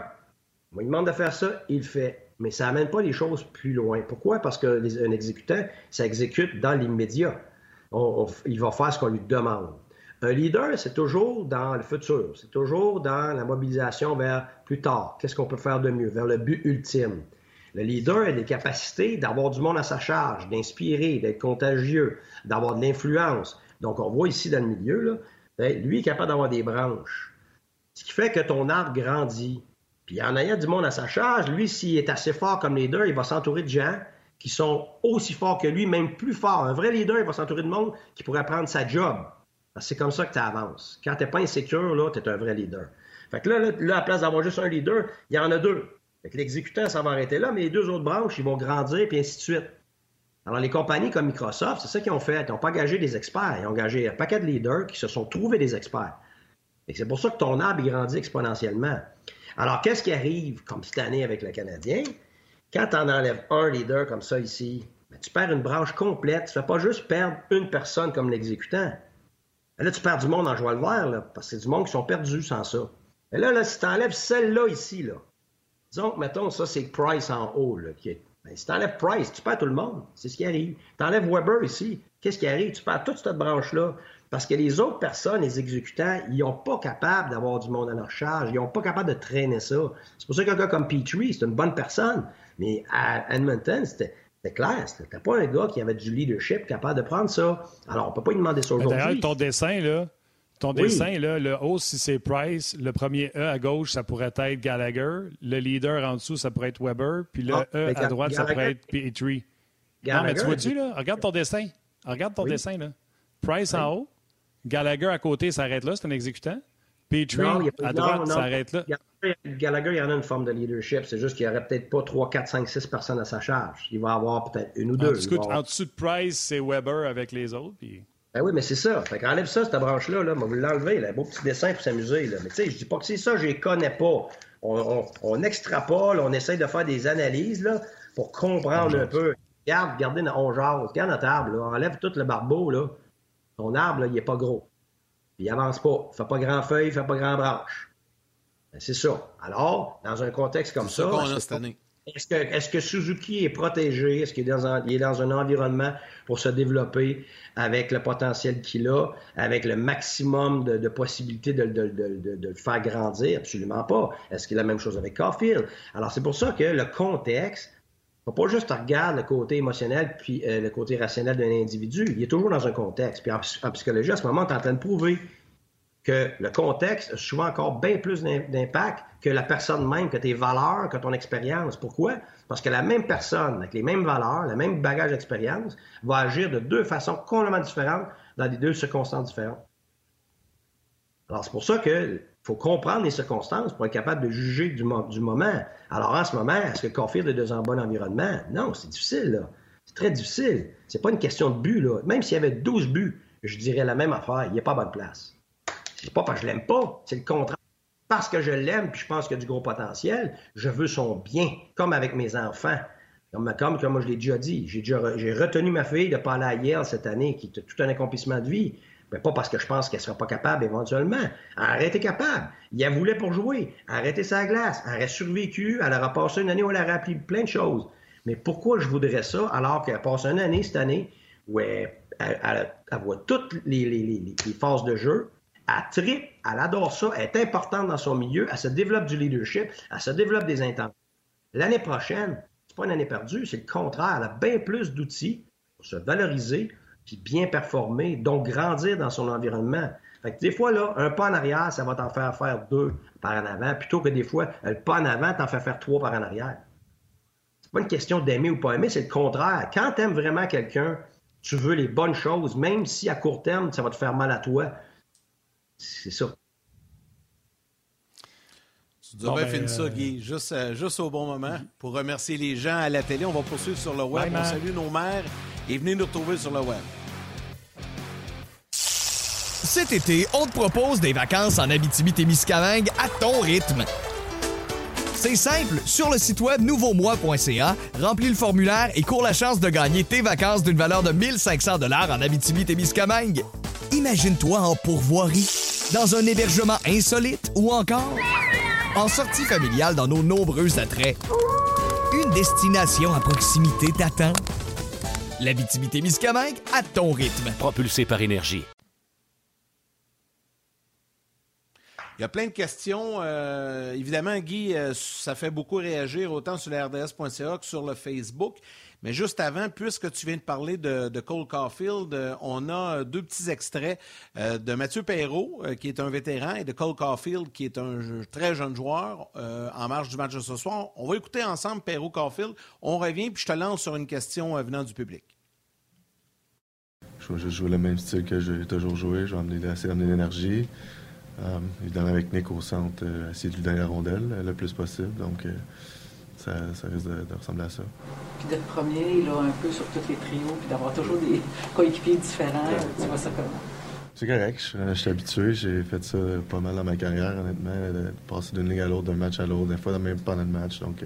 S9: On lui demande de faire ça, il le fait. Mais ça n'amène pas les choses plus loin. Pourquoi? Parce qu'un exécutant, ça exécute dans l'immédiat. il va faire ce qu'on lui demande. Un leader, c'est toujours dans le futur, c'est toujours dans la mobilisation vers plus tard. Qu'est-ce qu'on peut faire de mieux, vers le but ultime. Le leader a des capacités d'avoir du monde à sa charge, d'inspirer, d'être contagieux, d'avoir de l'influence. Donc, on voit ici dans le milieu, ben, lui est capable d'avoir des branches. Ce qui fait que ton arbre grandit. Puis en ayant du monde à sa charge, lui, s'il est assez fort comme leader, il va s'entourer de gens qui sont aussi forts que lui, même plus forts. Un vrai leader, il va s'entourer de monde qui pourrait prendre sa job. C'est comme ça que tu avances. Quand tu n'es pas insécure, là, tu es un vrai leader. Fait que là, là, à la place d'avoir juste un leader, il y en a deux. Fait que l'exécutant, ça va arrêter là, mais les deux autres branches, ils vont grandir, puis ainsi de suite. Alors, les compagnies comme Microsoft, c'est ça qu'ils ont fait. Ils n'ont pas engagé des experts. Ils ont engagé un paquet de leaders qui se sont trouvés des experts. Et c'est pour ça que ton arbre, grandit exponentiellement. Alors, qu'est-ce qui arrive, comme cette année avec le Canadien? Quand tu en enlèves un leader comme ça ici, ben, tu perds une branche complète. Tu ne fais pas juste perdre une personne comme l'exécutant. Là, tu perds du monde en jouant le vert, là, parce que c'est du monde qui sont perdus sans ça. Et là, si tu enlèves celle-là ici, là, disons mettons, ça, c'est Price en haut, là, qui est... Ben, si tu enlèves Price, tu perds tout le monde. C'est ce qui arrive. Tu enlèves Weber ici, qu'est-ce qui arrive? Tu perds toute cette branche-là. Parce que les autres personnes, les exécutants, ils n'ont pas capable d'avoir du monde à leur charge. Ils n'ont pas capable de traîner ça. C'est pour ça qu'un gars comme Petrie, c'est une bonne personne. Mais à Edmonton, c'était clair, c'était pas un gars qui avait du leadership capable de prendre ça. Alors, on peut pas lui demander ça aujourd'hui.
S2: D'ailleurs, ton dessin, là, ton dessin, là, le haut, si c'est Price, le premier E à gauche, ça pourrait être Gallagher. Le leader en dessous, ça pourrait être Weber. Puis le ah, E à droite, ça pourrait être Petrie. Non, mais tu vois-tu, là? Regarde ton dessin. Regarde ton dessin, là. Price en haut. Gallagher à côté, ça arrête là, c'est un exécutant. Petrie à droite, ça arrête là.
S9: Gallagher, il y en a une forme de leadership. C'est juste qu'il n'y aurait peut-être pas 3, 4, 5, 6 personnes à sa charge. Il va avoir peut-être une ou deux.
S2: En, dessous de Price, c'est Weber avec les autres. Puis...
S9: Ben oui, mais c'est ça. Fait qu'enlève ça, cette branche-là. Là, vous l'enlever. Un beau petit dessin pour s'amuser. Mais tu sais, je dis pas que c'est ça, je les connais pas. On, extrapole, on essaye de faire des analyses là, pour comprendre un peu. Regarde, regardez, on jase. Regarde notre arbre. Là. Enlève tout le barbeau. Là. Ton arbre, là, il n'est pas gros. il avance pas. Il fait pas grand feuille, il fait pas grand branche. Ben, c'est ça. Alors, dans un contexte comme ça. Est-ce que, est que, Suzuki est protégé? Est-ce qu'il est, dans un, est dans un environnement pour se développer avec le potentiel qu'il a, avec le maximum de, possibilités de, le faire grandir? Absolument pas. Est-ce qu'il a la même chose avec Caulfield? Alors, c'est pour ça que le contexte, faut pas juste regarder le côté émotionnel puis euh, le côté rationnel d'un individu. Il est toujours dans un contexte. Puis en, en psychologie, à ce moment, tu es en train de prouver que le contexte a souvent encore bien plus d'impact que la personne même, que tes valeurs, que ton expérience. Pourquoi? Parce que la même personne, avec les mêmes valeurs, le même bagage d'expérience, va agir de deux façons complètement différentes dans les deux circonstances différentes. Alors, c'est pour ça qu'il faut comprendre les circonstances pour être capable de juger du, moment. Alors, en ce moment, est-ce que Caulfield est dans un bon environnement? Non, c'est difficile. C'est très difficile. C'est pas une question de but. Même s'il y avait 12 buts, je dirais la même affaire. Il n'y a pas bonne place. C'est pas parce que je l'aime pas, c'est le contraire. Parce que je l'aime, puis je pense qu'il a du gros potentiel, je veux son bien, comme avec mes enfants. Comme, comme, je l'ai déjà dit, j'ai, j'ai retenu ma fille de pas aller à Yale cette année, qui est tout un accomplissement de vie. Mais pas parce que je pense qu'elle sera pas capable éventuellement. Elle été capable. Il a voulu pour jouer. Arrêter sa glace. Elle aurait survécu. Elle aura passé une année où elle aurait appris plein de choses. Mais pourquoi je voudrais ça alors qu'elle passe une année cette année où elle, voit toutes les, les, les, les, phases de jeu, elle tripe, elle adore ça, elle est importante dans son milieu, elle se développe du leadership, elle se développe des intentions. L'année prochaine, c'est pas une année perdue, c'est le contraire. Elle a bien plus d'outils pour se valoriser puis bien performer, donc grandir dans son environnement. Fait des fois, là, un pas en arrière, ça va t'en faire faire deux par en avant, plutôt que des fois, le pas en avant t'en fait faire trois par en arrière. pas une question d'aimer ou pas aimer, c'est le contraire. Quand tu aimes vraiment quelqu'un, tu veux les bonnes choses, même si à court terme, ça va te faire mal à toi. C'est ça.
S1: Tu dois bien finir ça, euh, Guy, juste, euh, juste au bon moment pour remercier les gens à la télé. On va poursuivre sur le web. on salue nos mères et venez nous retrouver sur le web.
S7: Cet été, on te propose des vacances en Abitibi-Témiscamingue à ton rythme. C'est simple, sur le site web nouveaumois.ca, remplis le formulaire et cours la chance de gagner tes vacances d'une valeur de 1500 dollars en Abitibi-Témiscamingue. Imagine-toi en pourvoirie, dans un hébergement insolite ou encore en sortie familiale dans nos nombreux attraits. Une destination à proximité t'attend. L'Abitibi-Témiscamingue à ton rythme.
S8: Propulsé par énergie.
S1: Il y a plein de questions. Euh, évidemment, Guy, euh, ça fait beaucoup réagir autant sur le RDS.ca que sur le Facebook. Mais juste avant, puisque tu viens de parler de, Cole Caulfield, euh, on a deux petits extraits de Mathieu Perrault, qui est un vétéran, et de Cole Caulfield, qui est un très jeune joueur, en marge du match de ce soir. On va écouter ensemble Perrault Caulfield. On revient, puis je te lance sur une question venant du public.
S10: Je vais jouer le même style que j'ai toujours joué. Je vais essayer d'amener l'énergie. Euh, évidemment, avec Nick au centre, euh, essayer de lui donner la rondelle euh, le plus possible. Donc, ça, risque de, ressembler à ça.
S11: Puis d'être premier là, un peu sur tous les trios, puis d'avoir toujours des coéquipiers différents, tu vois ça comment?
S10: C'est correct, je, suis habitué. J'ai fait ça pas mal dans ma carrière, honnêtement, de passer d'une ligue à l'autre, d'un match à l'autre, des fois même pendant le match. Donc,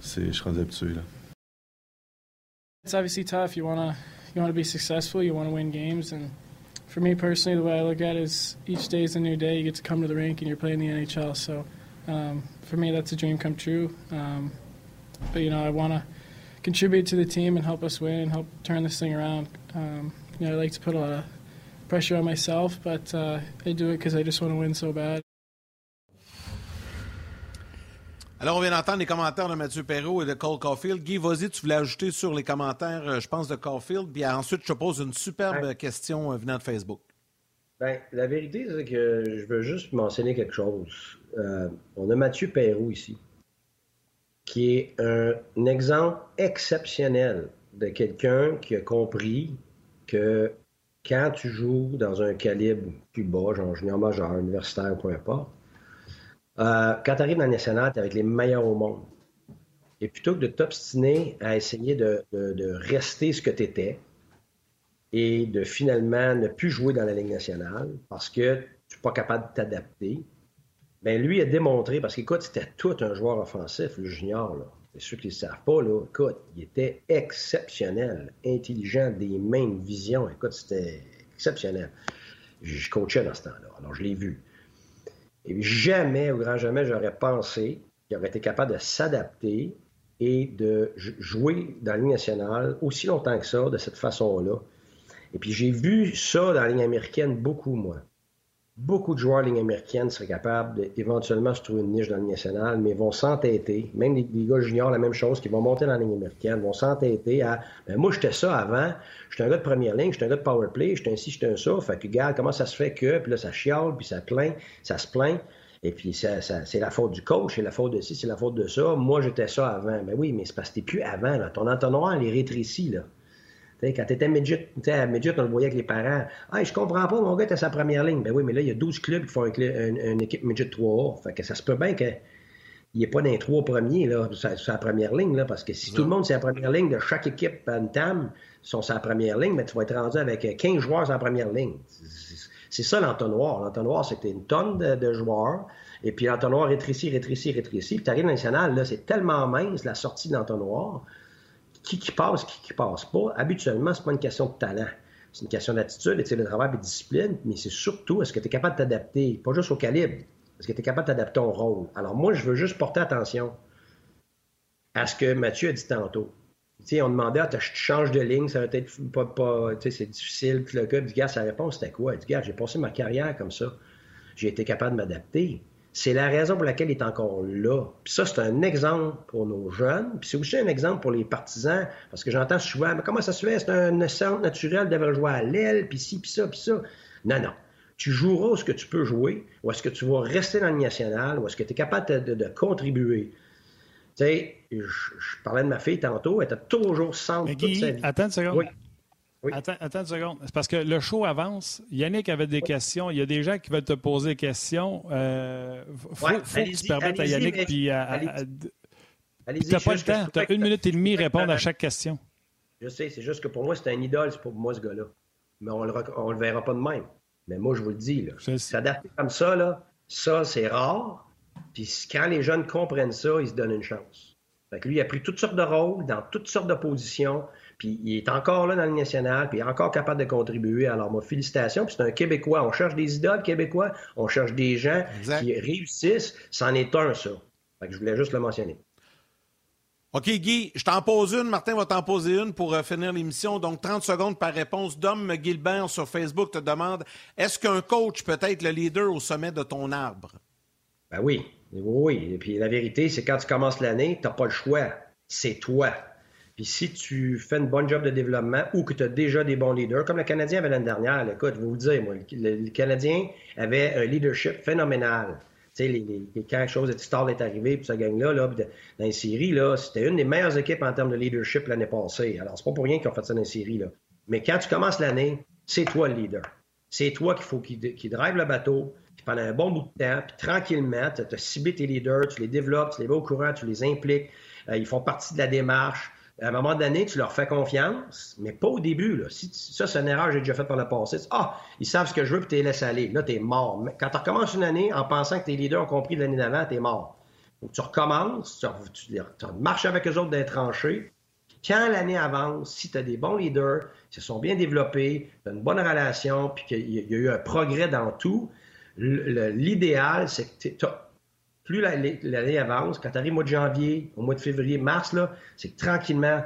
S10: c'est, je suis rendu habitué. Là.
S12: It's obviously tough. You want to you wanna be successful, you want to win games, and for me personally, the way I look at it is each day is a new day. You get to come to the rink and you're playing the NHL. So um, for me, that's a dream come true. Um, but you know, I want to contribute to the team and help us win and help turn this thing around. Um, you know, I like to put a lot of pressure on myself, but uh, I do it because I just want to win so bad.
S1: Alors, on vient d'entendre les commentaires de Mathieu Perrault et de Cole Caulfield. Guy, vas-y, tu voulais ajouter sur les commentaires, euh, je pense, de Caulfield. Puis ensuite, je te pose une superbe question euh, venant de Facebook.
S9: Bien, la vérité, c'est que je veux juste mentionner quelque chose. Euh, on a Mathieu Perrault ici, qui est un, exemple exceptionnel de quelqu'un qui a compris que quand tu joues dans un calibre plus bas, genre junior majeur, universitaire, peu importe, euh, quand tu arrives dans le national, tu es avec les meilleurs au monde. Et plutôt que de t'obstiner à essayer de, rester ce que tu étais et de finalement ne plus jouer dans la Ligue nationale parce que tu n'es pas capable de t'adapter, bien, lui a démontré, parce qu'écoute, c'était tout un joueur offensif, le junior. Là. C'est ceux qui ne savent pas, là, écoute, il était exceptionnel, intelligent, des mêmes visions. Écoute, c'était exceptionnel. Je coachais dans ce temps-là, alors je l'ai vu. Et jamais, au grand jamais, j'aurais pensé qu'il aurait été capable de s'adapter et de jouer dans la Ligue nationale aussi longtemps que ça, de cette façon-là. Et puis j'ai vu ça dans la ligne américaine beaucoup, moi beaucoup de joueurs ligne américaine seraient capables d'éventuellement se trouver une niche dans la ligne nationale, mais vont s'entêter, même les, gars juniors, la même chose, qui vont monter dans la ligne américaine, vont s'entêter à ben moi j'étais ça avant, j'étais un gars de première ligne, j'étais un gars de power play, j'étais un ci, j'étais un ça, fait que regarde comment ça se fait que, puis là ça chiale, puis ça plaint, ça se plaint, et puis ça, c'est la faute du coach, c'est la faute de ci, c'est la faute de ça, moi j'étais ça avant, mais ben oui, mais c'est parce que t'es plus avant, là. ton entonnoir il est rétréci, là quand tu étais midget, à midget, on le voyait avec les parents. Ah, je comprends pas, mon gars était sa première ligne. Ben oui, mais là, il y a 12 clubs qui font une, équipe midget 3A. Fait que ça se peut bien qu'il n'y ait pas d'un trois premiers là, sur, sa première ligne, là, parce que si tout le monde c'est la première ligne de chaque équipe à une TAM sont sa première ligne, ben, tu vas être rendu avec 15 joueurs sur la première ligne. C'est ça l'entonnoir. L'entonnoir, c'est que tu une tonne de, joueurs, et puis l'entonnoir rétrécit, rétrécit, rétrécit. Puis tu arrives national, là, c'est tellement mince la sortie de l'entonnoir qui, qui passe, qui, passe pas, habituellement, c'est pas une question de talent. C'est une question d'attitude, de travail et de discipline, mais c'est surtout est-ce que tu es capable de t'adapter, pas juste au calibre, est-ce que tu es capable de t'adapter ton rôle? Alors moi, je veux juste porter attention à ce que Mathieu a dit tantôt. on demandait, ah, tu changes de ligne, ça va être pas, c'est difficile. Puis le gars dit, gars, sa réponse c'était quoi? Il dit, gars, j'ai passé ma carrière comme ça. J'ai été capable de m'adapter. C'est la raison pour laquelle il est encore là. Puis ça, c'est un exemple pour nos jeunes. Puis c'est aussi un exemple pour les partisans, parce que j'entends souvent, mais comment ça se fait? C'est un centre naturel de jouer à l'aile, puis ci, puis ça, puis ça. Non, non. Tu joueras ce que tu peux jouer, ou est-ce que tu vas rester dans le national, ou est-ce que tu es capable de, contribuer. sais, je, je parlais de ma fille tantôt, elle était toujours centre toute sa vie.
S2: attends une seconde.
S9: Oui. Oui.
S2: Attends, attends une seconde. C'est parce que le show avance. Yannick avait des questions. Il y a des gens qui veulent te poser des questions. Euh, faut,
S9: Ouais,
S2: faut que tu permettes à Yannick
S9: mais-
S2: puis à, à- à- T'as
S9: c'est
S2: pas le temps.
S9: trouvais
S2: T'as une minute et demie
S9: trouvais
S2: répondre à chaque question.
S9: Je sais, c'est juste que pour moi, c'est un idole, c'est pour moi, ce gars-là. Mais on le, rec- on le verra pas de même. Mais moi, je vous le dis, là, s'adapter comme ça, là, ça, c'est rare. Puis quand les jeunes comprennent ça, ils se donnent une chance. Fait que lui, il a pris toutes sortes de rôles, dans toutes sortes de positions, puis il est encore là dans le national, puis il est encore capable de contribuer. Alors, moi, félicitations. Puis c'est un Québécois. On cherche des idoles québécois, on cherche des gens
S1: Exact.
S9: qui réussissent. C'en est un, ça. Fait que je voulais juste le mentionner.
S1: OK, Guy, je t'en pose une. Martin va t'en poser une pour euh, finir l'émission. Donc, 30 secondes par réponse. Dom Gilbert sur Facebook te demande est-ce qu'un coach peut être le leader au sommet de ton arbre?
S9: Ben oui, oui, oui. Et puis la vérité, c'est quand tu commences l'année, tu n'as pas le choix. C'est toi. Puis si tu fais une bonne job de développement ou que tu as déjà des bons leaders, comme le Canadien avait l'année dernière, écoute, je vais vous le dire, moi, le, Canadien avait un leadership phénoménal. Tu sais, les, les, quand chose de Stall est arrivé, puis ça gagne-là, là, dans les séries, là, c'était une des meilleures équipes en termes de leadership l'année passée. Alors, c'est pas pour rien qu'ils ont fait ça dans les séries, là. Mais quand tu commences l'année, c'est toi le leader. C'est toi qu'il faut qu'il qui drive le bateau, puis pendant un bon bout de temps, puis tranquillement, tu as ciblé tes leaders, tu les développes, tu les mets au courant, tu les impliques, euh, ils font partie de la démarche. À un moment donné, tu leur fais confiance, mais pas au début. Si tu- ça, c'est une erreur que j'ai déjà faite par le passé. Tu- Ah, ils savent ce que je veux, puis tu les laisses aller. Là, tu es mort. Quand tu recommences une année en pensant que tes leaders ont compris l'année d'avant, tu es mort. Donc, tu recommences, tu, tu- tu marches avec eux autres des tranchées. Quand l'année avance, si tu as des bons leaders, qui se sont bien développés, tu as une bonne relation, puis qu'il y a- eu un progrès dans tout, l'idéal, c'est que t'es- t'as- plus la- l'année avance, quand tu arrives au mois de janvier, au mois de février, mars, c'est que tranquillement,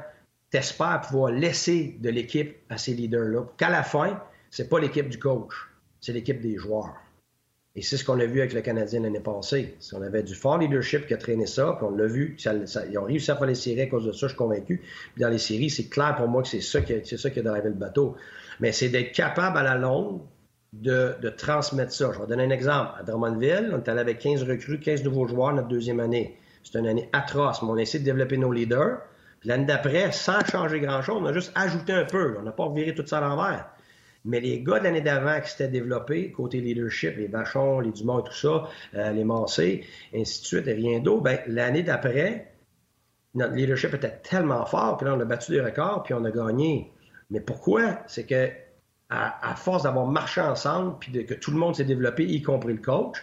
S9: tu espères pouvoir laisser de l'équipe à ces leaders-là. Qu'à la fin, c'est pas l'équipe du coach, c'est l'équipe des joueurs. Et c'est ce qu'on a vu avec le Canadien l'année passée. On avait du fort leadership qui a traîné ça, puis on l'a vu, ils ont réussi à faire les séries à cause de ça, je suis convaincu. Dans les séries, c'est clair pour moi que c'est ça qui ça qui a drivé le bateau. Mais c'est d'être capable à la longue de, transmettre ça. Je vais donner un exemple. À Drummondville, on est allé avec 15 recrues, 15 nouveaux joueurs notre deuxième année. C'est une année atroce, mais on a essayé de développer nos leaders. L'année d'après, sans changer grand-chose, on a juste ajouté un peu. On n'a pas viré tout ça à l'envers. Mais les gars de l'année d'avant qui s'étaient développés, côté leadership, les Vachons, les Dumont et tout ça, euh, les Massé, ainsi de suite, et rien d'autre, ben, l'année d'après, notre leadership était tellement fort que là, on a battu des records puis on a gagné. Mais pourquoi? C'est que à, force d'avoir marché ensemble puis que tout le monde s'est développé, y compris le coach,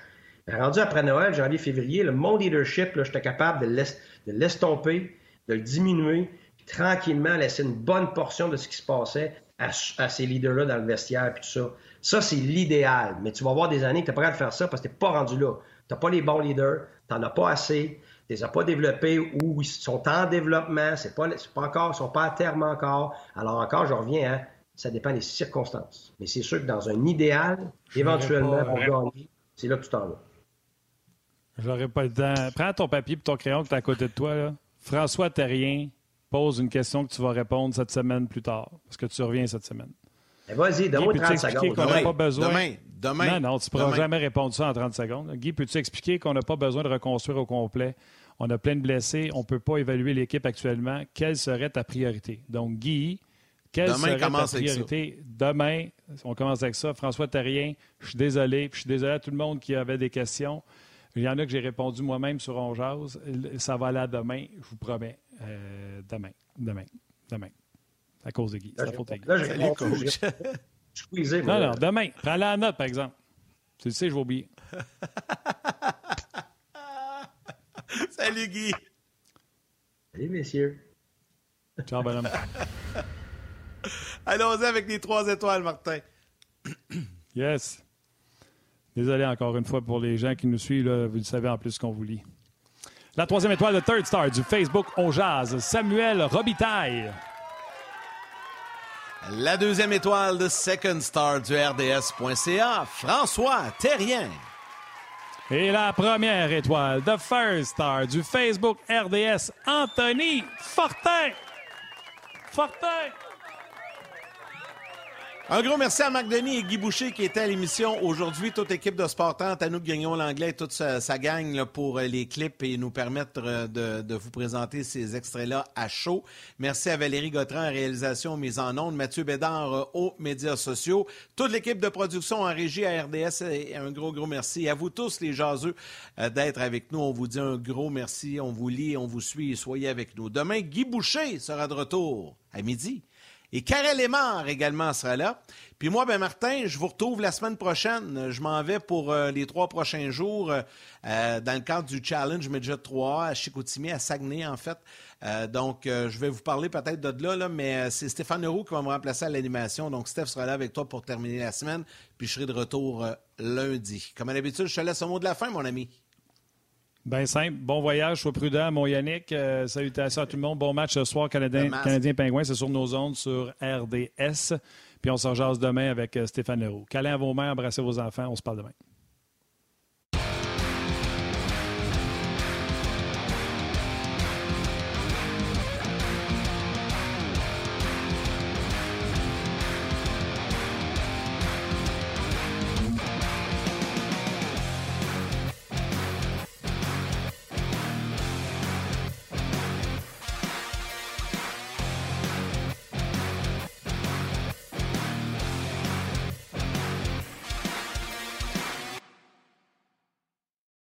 S9: ben, rendu après Noël, janvier, février, le mon leadership, j'étais capable de l'es- de l'estomper, de le diminuer, puis tranquillement laisser une bonne portion de ce qui se passait à, ces leaders-là dans le vestiaire puis tout ça. Ça, c'est l'idéal. Mais tu vas avoir des années que tu n'es pas capable de faire ça parce que tu n'es pas rendu là. Tu n'as pas les bons leaders, tu n'en as pas assez, tu les as pas développés ou ils sont en développement, c'est pas, pas encore, ils sont pas à terme encore. Alors encore, je reviens, hein, ça dépend des circonstances. Mais c'est sûr que dans un idéal, éventuellement, pour gagner, c'est là que tu t'en vas.
S2: J'aurais pas le temps. Prends ton papier et ton crayon que tu à côté de toi. Là. François Terrien pose une question que tu vas répondre cette semaine plus tard, parce que tu reviens cette semaine.
S9: Eh, Vas-y, donne-moi
S2: Guy,
S9: 30
S2: peux-tu expliquer
S9: secondes.
S2: qu'on n'a
S1: Demain,
S2: pas besoin...
S1: demain, demain,
S2: Non, non, tu ne pourras
S1: demain.
S2: jamais répondre ça en 30 secondes. Guy, peux-tu expliquer qu'on n'a pas besoin de reconstruire au complet? On a plein de blessés, on ne peut pas évaluer l'équipe actuellement. Quelle serait ta priorité? Donc, Guy, quelle
S1: Demain,
S2: serait ta
S1: commence avec ça.
S2: Demain, on commence avec ça. François Terrien, je suis désolé. Puis je suis désolé à tout le monde qui avait des questions. Il y en a que j'ai répondu moi-même sur On Jase. Ça va aller à demain, je vous promets. Euh, demain, demain, demain. À cause de Guy. C'est
S9: Là,
S2: la
S9: je
S2: faute à Guy.
S9: là, réponds-
S1: coach.
S9: je-
S2: Non,
S9: là.
S2: non, demain. Prends la note, par exemple. Tu le sais, je vais oublier.
S1: Salut, Guy.
S9: Salut, messieurs.
S2: Ciao, bonhomme. [LAUGHS]
S1: Allons-y avec les trois étoiles, Martin.
S2: Yes. Désolé encore une fois pour les gens qui nous suivent. là, vous le savez en plus qu'on vous lit. La troisième étoile de Third Star du Facebook On Jazz, Samuel Robitaille.
S1: La deuxième étoile de Second Star du RDS.ca, François Terrien.
S2: Et la première étoile de First Star du Facebook RDS, Anthony Fortin. Fortin.
S1: Un gros merci à Marc Denis et Guy Boucher qui étaient à l'émission aujourd'hui. Toute l'équipe de Sport 30, à nous Grignon l'anglais, toute sa, sa gang pour euh, les clips et nous permettre euh, de, vous présenter ces extraits-là à chaud. Merci à Valérie Gautran en réalisation mise en ondes, Mathieu Bédard euh, aux médias sociaux, toute l'équipe de production en régie à RDS et un gros, gros merci. Et à vous tous les jaseux d'être avec nous. On vous dit un gros merci. On vous lit, on vous suit. Soyez avec nous. Demain, Guy Boucher sera de retour à midi. Et Karel Lemar également sera là. Puis moi, ben Martin, je vous retrouve la semaine prochaine. Je m'en vais pour euh, les trois prochains jours euh, euh, dans le cadre du Challenge Midget 3 à Chicoutimi, à Saguenay, en fait. donc, je vais vous parler peut-être de là, mais c'est Stéphane Leroux qui va me remplacer à l'animation. Donc, Steph sera là avec toi pour terminer la semaine. Puis je serai de retour lundi. Comme à l'habitude, je te laisse un mot de la fin, mon ami.
S2: Bien simple. Bon voyage, sois prudent, mon Yannick. Euh, salutations à tout le monde. Bon match ce soir, Canadien, Canadien Pingouin. C'est sur nos ondes sur RDS. Puis on se rejase demain avec euh, Stéphane Leroux. Câlin à vos mains, embrassez vos enfants. On se parle demain.